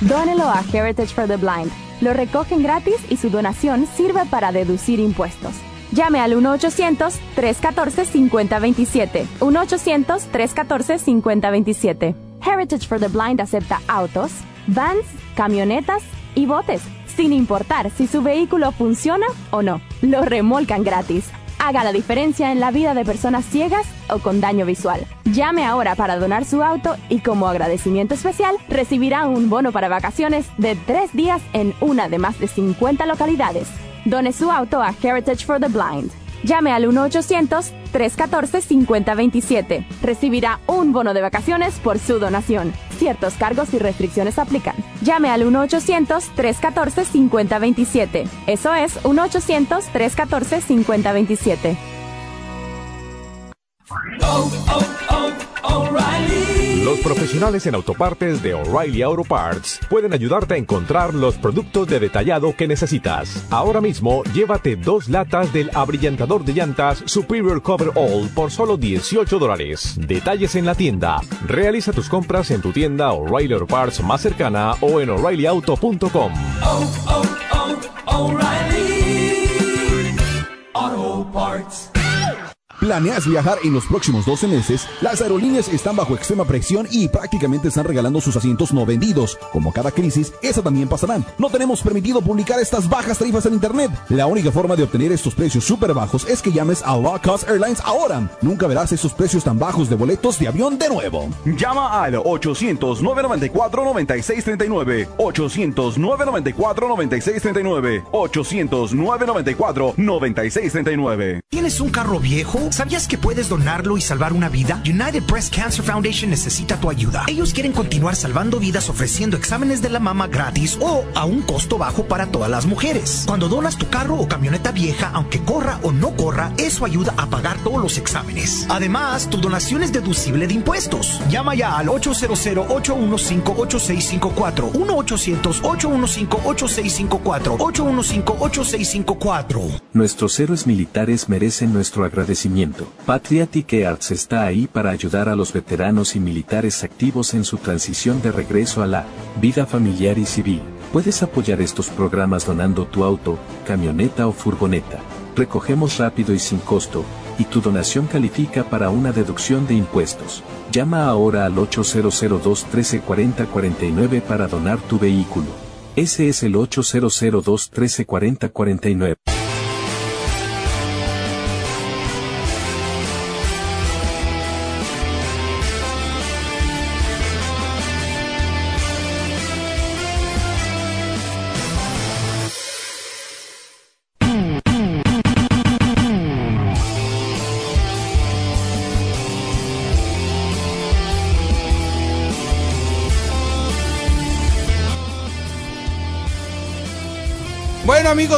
Dónelo a Heritage for the Blind. Lo recogen gratis y su donación sirve para deducir impuestos. Llame al 1-800-314-5027. 1-800-314-5027. Heritage for the Blind acepta autos, vans, camionetas y botes, sin importar si su vehículo funciona o no. Lo remolcan gratis. Haga la diferencia en la vida de personas ciegas o con daño visual. Llame ahora para donar su auto y como agradecimiento especial recibirá un bono para vacaciones de tres días en una de más de 50 localidades. Done su auto a Heritage for the Blind. Llame al 1-800-314-5027. Recibirá un bono de vacaciones por su donación. Ciertos cargos y restricciones aplican. Llame al 1-800-314-5027. Eso es 1-800-314-5027. Los profesionales en autopartes de O'Reilly Auto Parts pueden ayudarte a encontrar los productos de detallado que necesitas. Ahora mismo, llévate dos latas del abrillantador de llantas Superior Cover All por solo 18 dólares. Detalles en la tienda. Realiza tus compras en tu tienda O'Reilly Auto Parts más cercana o en o'ReillyAuto.com. Auto Parts. ¿Planeas viajar en los próximos 12 meses? Las aerolíneas están bajo extrema presión y prácticamente están regalando sus asientos no vendidos. Como cada crisis, esa también pasará. No tenemos permitido publicar estas bajas tarifas en internet. La única forma de obtener estos precios súper bajos es que llames a Low Cost Airlines ahora. Nunca verás esos precios tan bajos de boletos de avión de nuevo. Llama al 800-994-9639. 800-994-9639. 800-994-9639. ¿Tienes un carro viejo ¿Sabías que puedes donarlo y salvar una vida? United Breast Cancer Foundation necesita tu ayuda. Ellos quieren continuar salvando vidas ofreciendo exámenes de la mama gratis o a un costo bajo para todas las mujeres. Cuando donas tu carro o camioneta vieja, aunque corra o no corra, eso ayuda a pagar todos los exámenes. Además, tu donación es deducible de impuestos. Llama ya al 800-815-8654. 1-800-815-8654. 815-8654. Nuestros héroes militares merecen nuestro agradecimiento. Patriotic Arts está ahí para ayudar a los veteranos y militares activos en su transición de regreso a la vida familiar y civil. Puedes apoyar estos programas donando tu auto, camioneta o furgoneta. Recogemos rápido y sin costo, y tu donación califica para una deducción de impuestos. Llama ahora al 8002 1340 49 para donar tu vehículo. Ese es el 8002 1340 49.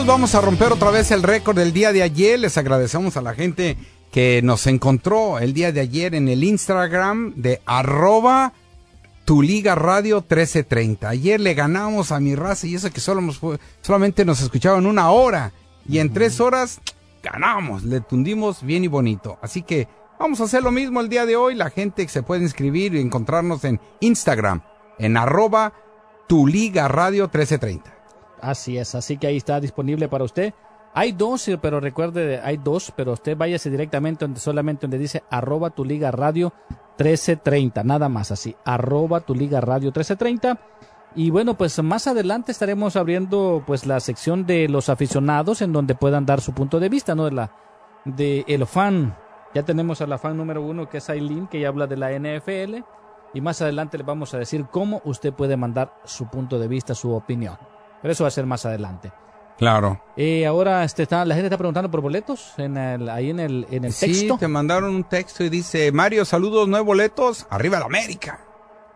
Vamos a romper otra vez el récord del día de ayer. Les agradecemos a la gente que nos encontró el día de ayer en el Instagram de arroba tu liga radio 1330. Ayer le ganamos a mi raza y eso que solo nos fue- solamente nos escuchaban una hora. Y en tres horas ganamos, le tundimos bien y bonito. Así que vamos a hacer lo mismo el día de hoy. La gente que se puede inscribir y encontrarnos en Instagram en arroba tu liga radio 1330. Así es, así que ahí está disponible para usted. Hay dos, pero recuerde, hay dos, pero usted váyase directamente donde solamente donde dice arroba tu liga radio 1330, nada más así, arroba tu liga radio 1330. Y bueno, pues más adelante estaremos abriendo pues la sección de los aficionados en donde puedan dar su punto de vista, ¿no? De la, de el fan. Ya tenemos a la fan número uno que es Aileen, que ya habla de la NFL. Y más adelante le vamos a decir cómo usted puede mandar su punto de vista, su opinión. Pero eso va a ser más adelante. Claro. Eh, ahora este, está, la gente está preguntando por boletos en el- ahí en el, en el Sí, texto. te mandaron un texto y dice, Mario, saludos, nueve boletos, arriba la América.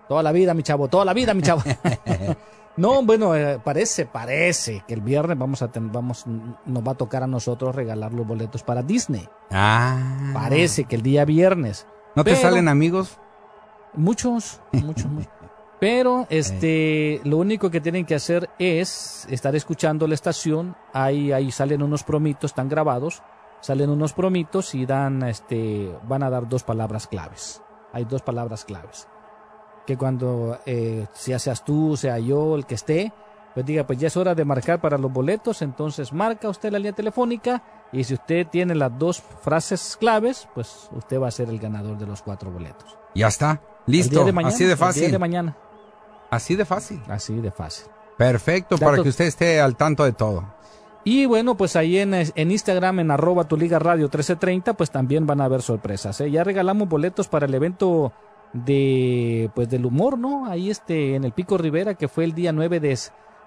Toda la vida, mi chavo, toda la vida, mi chavo. <laughs> no, bueno, eh, parece, parece que el viernes vamos a vamos, nos va a tocar a nosotros regalar los boletos para Disney. Ah. Parece que el día viernes. ¿No te salen amigos? Muchos, muchos, muchos. Pero este, lo único que tienen que hacer es estar escuchando la estación. Ahí, ahí salen unos promitos, están grabados. Salen unos promitos y dan, este, van a dar dos palabras claves. Hay dos palabras claves. Que cuando, eh, ya seas tú, sea yo, el que esté, pues diga, pues ya es hora de marcar para los boletos. Entonces marca usted la línea telefónica y si usted tiene las dos frases claves, pues usted va a ser el ganador de los cuatro boletos. Ya está, Listo, de mañana, así de fácil. De mañana. Así de fácil. Así de fácil. Perfecto, Dato. para que usted esté al tanto de todo. Y bueno, pues ahí en, en, Instagram, en arroba tu liga radio 1330, pues también van a haber sorpresas. ¿eh? Ya regalamos boletos para el evento de pues del humor, ¿no? Ahí este, en el Pico Rivera, que fue el día 9 de,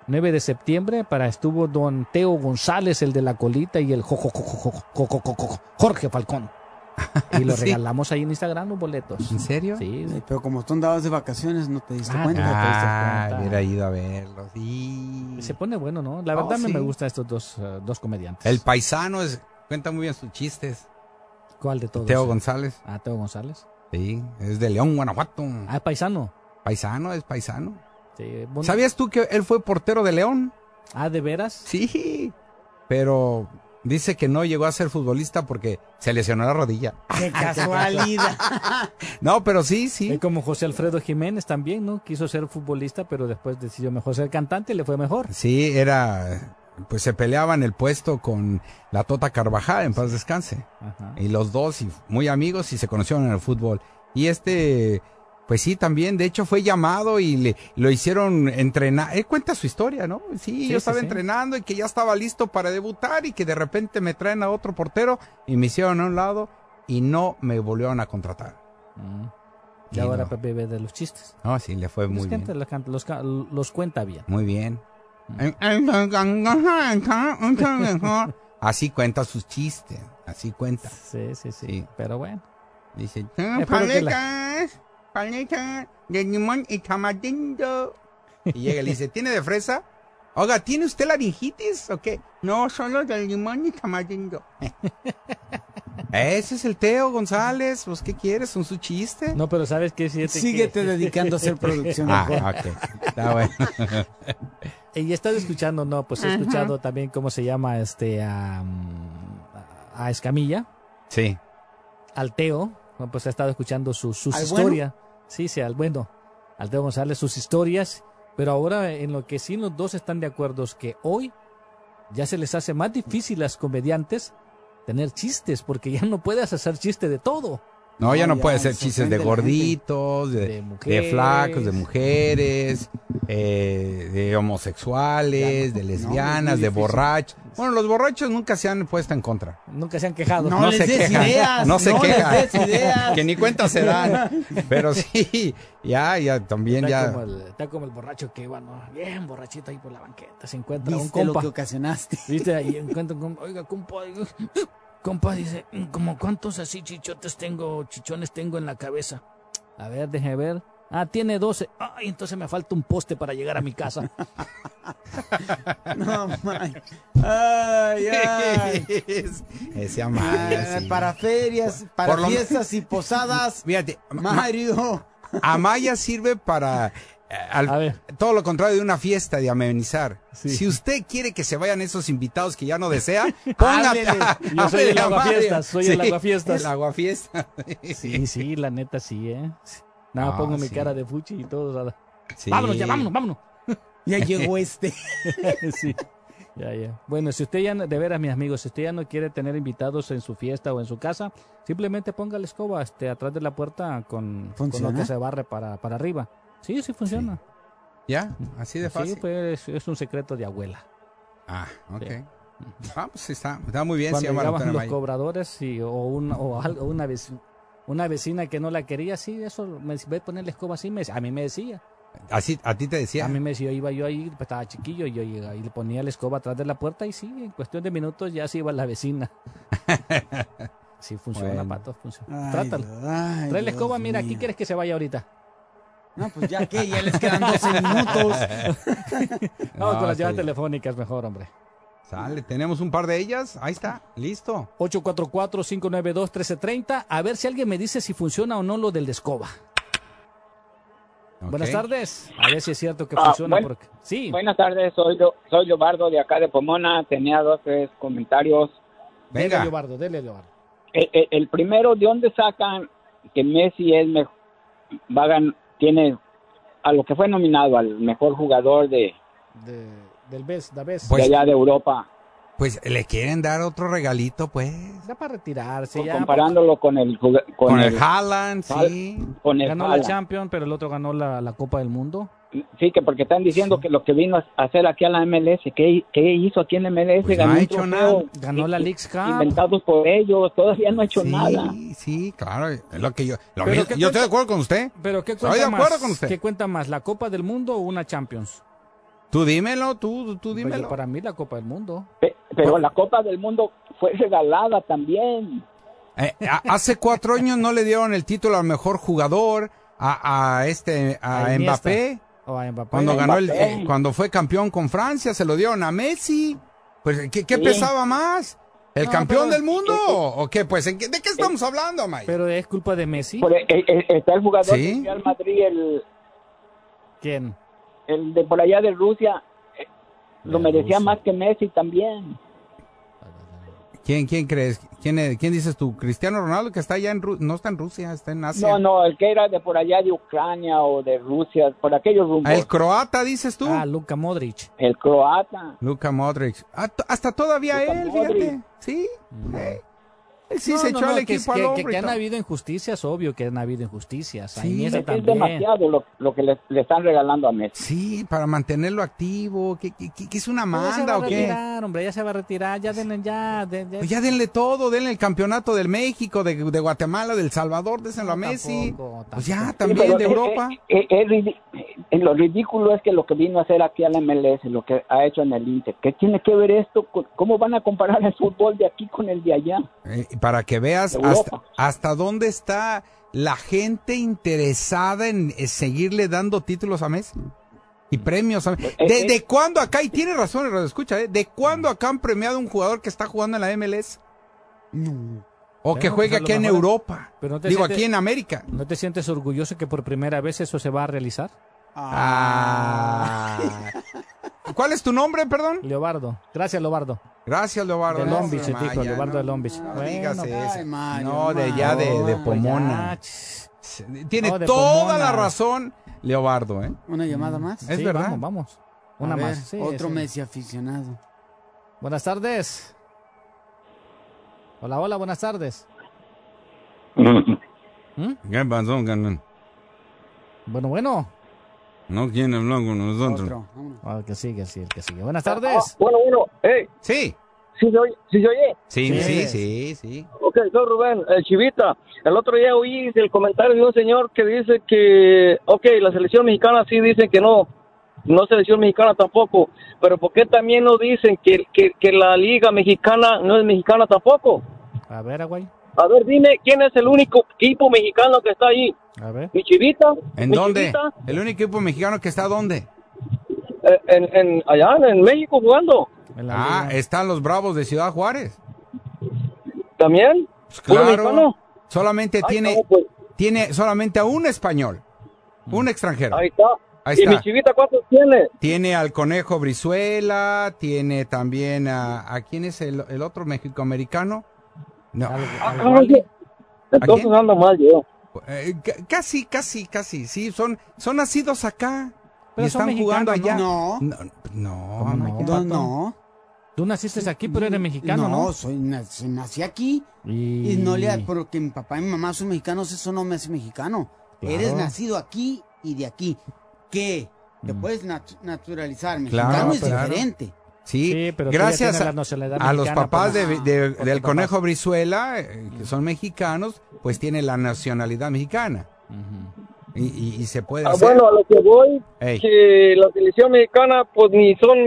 9 de septiembre, para estuvo don Teo González, el de la colita, y el jo, jo, jo, Jorge Falcón. Y los <laughs> Sí. regalamos ahí en Instagram los boletos. ¿En serio? Sí. Pero como tú andabas de vacaciones, no te diste Ah, cuenta. no te diste Ah, cuenta. hubiera ido a verlo. Sí. Se pone bueno, ¿no? La Oh, verdad me- sí. me gustan estos dos, eh, dos comediantes. El paisano es, cuenta muy bien sus chistes. ¿Cuál de todos? Teo González. Ah, Teo González. Sí, es de León, Guanajuato. Ah, paisano. Paisano, es paisano. Sí, bueno. ¿Sabías tú que él fue portero de León? Ah, ¿de veras? Sí. Pero dice que no llegó a ser futbolista porque se lesionó la rodilla. ¡Qué <laughs> casualidad! <laughs> No, pero sí, sí. Es como José Alfredo Jiménez también, ¿no? Quiso ser futbolista, pero después decidió mejor ser cantante y le fue mejor. Sí, era. Pues se peleaban el puesto con la Tota Carvajal, en paz descanse. Ajá. Y los dos, y muy amigos, y se conocieron en el fútbol. Y este, pues sí, también, de hecho fue llamado y le, lo hicieron entrenar. Él cuenta su historia, ¿no? Sí, Sí, yo estaba sí. entrenando y que ya estaba listo para debutar y que de repente me traen a otro portero y me hicieron a un lado y no me volvieron a contratar. Y Y ahora no. Pepe vive de los chistes. No, sí, le fue muy Los, bien. los, los los cuenta bien. Muy bien. así cuenta sus chistes, así cuenta. Sí, sí, sí. Pero bueno. Dice, paletas de limón y tamarindo. Y llega y le dice, ¿tiene de fresa? Oiga, ¿tiene usted laringitis o qué? No, solo de limón y tamarindo. Ese es el Teo González, pues ¿qué quieres? ¿Son su chiste? No, pero ¿sabes qué? Fíjate Síguete que- dedicando a hacer producción. Ah, ok. Está bueno. Y estás escuchando, no, pues he Ajá. escuchado también cómo se llama este a, a Escamilla, Sí. al Teo, no, pues he estado escuchando sus, sus ¿Al bueno? Sí, al bueno, al Teo González, sus historias. Pero ahora en lo que sí los dos están de acuerdo es que hoy ya se les hace más difícil a los comediantes tener chistes, porque ya no puedes hacer chiste de todo. No, ya no, ya, puede ser se chistes de gorditos, de, de mujeres. flacos, de mujeres, eh, de homosexuales, de lesbianas, de borrachos. Bueno, los borrachos nunca se han puesto en contra. Nunca se han quejado. No les se des quejan, ideas, no se no les quejan, des ideas. que ni cuenta se dan. <laughs> Pero sí, ya, ya, también Está, ya. como el, está como el borracho que iba, ¿no? bien borrachito ahí por la banqueta, se encuentra un Viste lo compa. que ocasionaste. ¿Viste? Ahí encuentra un compa, oiga, compa, oiga, compa dice, ¿como cuántos así chichotes tengo, chichones tengo en la cabeza? A ver, déjeme ver. Ah, tiene 12. Ay, entonces me falta un poste para llegar a mi casa. <laughs> No, man. Ay, ay. Ese sí. Para ferias, para Por lo fiestas y posadas. Fíjate, Mario. Amaya sirve para todo lo contrario de una fiesta de amenizar. Si usted quiere que se vayan esos invitados que ya no desea, ponga <laughs> <laughs> Háblele. Yo soy el aguafiestas, soy el Sí, aguafiestas. El aguafiestas. <laughs> Sí, sí, la neta sí, ¿eh? Nada, Ah, pongo mi cara de fuchi y todo. Vámonos, ya, vámonos, vámonos. Ya llegó este. sí. Ya, ya. Bueno, si usted ya, no- de veras, mis amigos, si usted ya no quiere tener invitados en su fiesta o en su casa, simplemente ponga la escoba este, atrás de la puerta con, con lo que se barre para, para arriba. Sí, sí funciona. Ya, así de fácil. Sí, pues es un secreto de abuela. Ah, ok. Sí. Ah, pues está, está muy bien. Cuando llegaban los cobradores y, o, una, o algo- una, vec- una vecina que no la quería, sí, eso, me ve poner la escoba así, me, a mí me decía. Así, a ti te decía. A mí me decía, iba yo ahí, pues, estaba chiquillo, y yo llegaba y le ponía la escoba atrás de la puerta y sí, en cuestión de minutos ya se iba la vecina. <laughs> Sí, funciona, Bueno. pato, funciona. Ay, Trátalo. Dios, ay, Trae la escoba, Dios mira, aquí quieres que se vaya ahorita. No, pues ya que, ya les quedan 12 minutos. <laughs> Vamos No, con las bien. telefónicas mejor, hombre. Sale, tenemos un par de ellas. Ahí está, listo. 844-592-1330. A ver si alguien me dice si funciona o no lo del de escoba. Buenas tardes. A ver si es cierto que Ah, funciona. porque... Sí. Buenas tardes, soy, Lo- soy Leobardo de acá de Pomona. Tenía dos, tres comentarios. Dele, Leobardo, dele, Leobardo. El, el- el primero, ¿de dónde sacan que Messi es mejor, va a tiene a lo que fue nominado al mejor jugador de, De- del BES. Pues- de allá de Europa? Pues le quieren dar otro regalito, pues. Ya para retirarse. Ya, comparándolo con el con, Con, el Haaland, sí. con el Ganó la. Champions, pero el otro ganó la, la Copa del Mundo. Sí, que porque están diciendo que lo que vino a hacer aquí a la MLS, ¿qué, qué hizo aquí en la MLS? Pues no Ganó ha un hecho nada. Ganó la Leagues Cup. Inventados por ellos, todavía no ha hecho Sí, nada. sí, claro. Es lo que yo. lo Pero mismo- ¿qué yo estoy de acuerdo con usted. Pero ¿qué Estoy cuenta de acuerdo más? con usted. ¿Qué cuenta más, la Copa del Mundo o una Champions? Tú dímelo, tú, tú Pues dímelo. para mí la Copa del Mundo. Pe- Pero la Copa del Mundo fue regalada también. Eh, hace cuatro años no le dieron el título al mejor jugador a, a este a A Iniesta. Mbappé. O a Mbappé. Cuando ganó el, eh, cuando fue campeón con Francia, se lo dieron a Messi. Pues, ¿qué, qué Sí. pesaba más? ¿El No, campeón pero- del mundo? ¿O qué? Pues, ¿en qué- ¿de qué estamos hablando, Mike? Pero es culpa de Messi. Eh, eh, está el jugador Sí. del Real Madrid, el, ¿Quién? el de por allá de Rusia, eh, lo merecía Rusia. más que Messi también. ¿Quién, quién crees? ¿Quién, ¿Quién dices tú? ¿Cristiano Ronaldo que está allá en Ru- No está en Rusia, está en Asia. No, no, el que era de por allá de Ucrania o de Rusia, por aquellos rumbos. ¿El croata dices tú? Ah, Luka Modric. El croata. Luka Modric. Ah, hasta todavía Luka él, Modric. fíjate. Sí. eh. Él sí No, se no, echó no, al que, equipo al que- pues, hombro que, y han habido injusticias, obvio que han habido injusticias. A Sí. Es también. demasiado lo, lo que le, le están regalando a Messi. Sí, para mantenerlo activo. ¿Qué, qué, qué- qué es una No, ya se va manda a o qué? retirar, hombre, ya se va a retirar, ya denle, ya, de- de- Pues ya denle todo, denle el campeonato del México, de, de Guatemala, del Salvador, désenlo a Messi. tampoco, Pues ya, tampoco. también Sí, de Europa. eh, eh, en lo ridículo es que lo que vino a hacer aquí a la MLS, lo que ha hecho en el Inter, ¿qué tiene que ver esto? con- ¿Cómo van a comparar el fútbol de aquí con el de allá? Eh, para que veas hasta, hasta dónde está la gente interesada en eh, seguirle dando títulos a Messi y premios a Messi. Eh, ¿De, de cuándo acá? Y tiene razón el radio escucha, ¿eh? ¿De cuándo acá han premiado a un jugador que está jugando en la MLS? O que juegue pues aquí en Europa. Pero no te Digo, sientes- aquí en América. ¿No te sientes orgulloso que por primera vez eso se va a realizar? Ah. <laughs> ¿Cuál es tu nombre, perdón? Leobardo. Gracias, Leobardo. Gracias, Leobardo. De Long Beach, se Maya, dijo, Leobardo no, de Long Beach. No, Bueno, digas eso. ay, Mayo, no, de ya de, de Pomona. Tiene No, de toda Pomona. la razón, Leobardo, ¿eh? Una llamada más. Es Sí, verdad. Vamos, vamos. Una ver, más. Sí, otro sí. Messi aficionado. Buenas tardes. Hola, hola, buenas tardes. <laughs> ¿Qué pasó, Ganón? Bueno, bueno. No quieren hablar con nosotros. Ah, el que sigue, sí, el que sigue. Buenas tardes. bueno, bueno, hey. Sí. ¿Sí se oye? ¿Sí se oye? Sí, sí, sí, sí. Ok, soy Rubén, el Chivita. El otro día oí el comentario de un señor que dice que, ok, la selección mexicana sí dicen que no, no selección mexicana tampoco, pero ¿por qué también no dicen que, que, que la liga mexicana no es mexicana tampoco? A ver, Aguay. A ver, dime, ¿quién es el único equipo mexicano que está ahí? A ver. ¿Mi Chivita? ¿En ¿Mi dónde? Chivita? El único equipo mexicano que está ¿dónde? Eh, En, en, allá en México jugando. Ah, están los Bravos de Ciudad Juárez. ¿También? ¿Puro Claro. mexicano? Solamente Ay, tiene, no, pues. tiene solamente a un español, un extranjero. Ahí está. Ahí ¿Y está. mi Chivita cuántos tiene? Tiene al Conejo Brizuela, tiene también a, ¿a quién es el, el otro mexicoamericano? No. Ah, oye, Entonces quién? ando mal yo. Eh, ca- casi, casi, casi, sí, son, son nacidos acá Pero y están jugando allá. No. No, no, No, no. Tú naciste aquí, pero eres mexicano, ¿no? No, soy, nací, nací aquí. Y... no le porque mi papá y mi mamá son mexicanos, eso no me hace mexicano. Claro. Eres nacido aquí y de aquí. ¿Qué? Te puedes nat- naturalizar. Mexicano Claro, es claro. diferente. Sí, Sí, pero gracias a, la nacionalidad a los papás pues, de- del papás. Conejo Brizuela, eh, que son mexicanos, pues tiene la nacionalidad mexicana. y, y- y se puede Ah, hacer. bueno, a lo que voy, Ey. que la selección mexicana, pues ni son,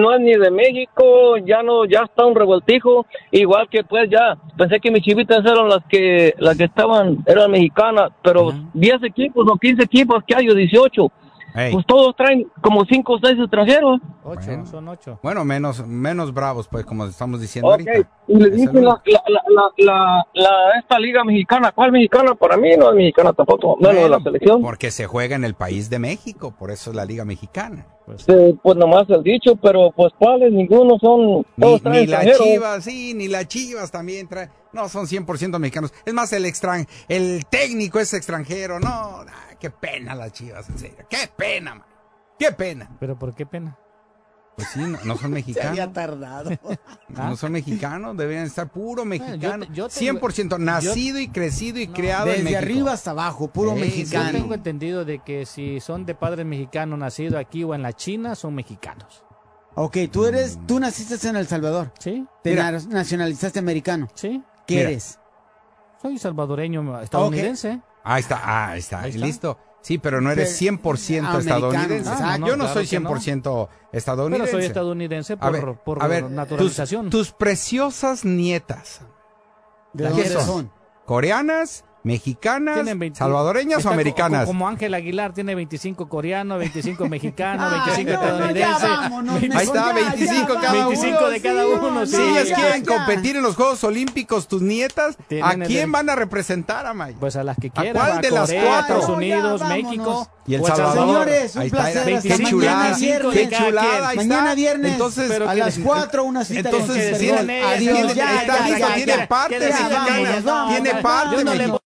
no es ni de México, ya no, ya está un revoltijo, igual que pues ya, pensé que mis chivitas eran las que, las que estaban, eran mexicanas, pero 10 equipos o 15 equipos que hay, o 18, Ey. pues todos traen como 5 o 6 extranjeros. Ocho, son ocho. Bueno, menos, menos bravos, pues, como estamos diciendo Ok, ahorita. y le Es el dicen la, la, la, la, esta liga mexicana, ¿cuál mexicana? Para mí no es mexicana tampoco, no, no, Bueno, la selección. Porque se juega en el país de México, por eso es la Liga Mexicana. Eh, pues nomás el dicho, pero pues cuáles, ninguno son, Ni, todos traen ni la. Chivas, sí, ni la Chivas también trae. No, son 100% mexicanos. Es más, el extran, el técnico es extranjero. No, qué pena las Chivas, en serio. Qué pena, man. Qué pena. ¿Pero por qué pena? Pues sí, no, no son <laughs> Se había mexicanos. tardado. <laughs> No son mexicanos, deberían estar puro mexicano. yo te- yo te- 100% nacido y crecido y criado en Desde México. arriba hasta abajo, puro Sí, Yo mexicano. tengo entendido de que si son de padres mexicanos nacidos aquí o en la China, son mexicanos. Ok, tú eres, tú naciste en El Salvador. Sí. Te Mira. nacionalizaste americano. Sí. ¿Qué Mira. eres? Soy salvadoreño estadounidense. Ahí está, ah, ahí está, Ahí está. listo. Sí, pero no eres Pero- 100% americano, estadounidense. exacto. Yo no claro soy que no. 100% Pero estadounidense. soy estadounidense A por, ver, por a ver, tus, naturalización. tus preciosas nietas, ¿De ¿qué dónde son? ¿Coreanas, mexicanas, Tienen 20 salvadoreñas o americanas? co- Como Ángel Aguilar tiene 25 coreanos, 25 <laughs> mexicanos, Ay, 25 no, no, ya estadounidenses. vámonos, 25 Ahí está, ya, 25 ya, cada uno. 25 de cada sí, uno. no, Si sí. ellas ya, quieren ya. competir en los Juegos Olímpicos, tus nietas, ¿a el quién van a representar, Amay? Pues a las que ¿A quieran. cuál a de las Corea, cuatro? Estados Unidos, Ya, México. Y El El Salvador. Señores, un Ahí placer. Hasta 25, mañana 25 viernes. de cada quien. Ahí Mañana está. viernes Entonces, a las les- 4 una cita entonces en tiene- Adiós, ya, tiene parte mexicana, tiene parte no mexicana.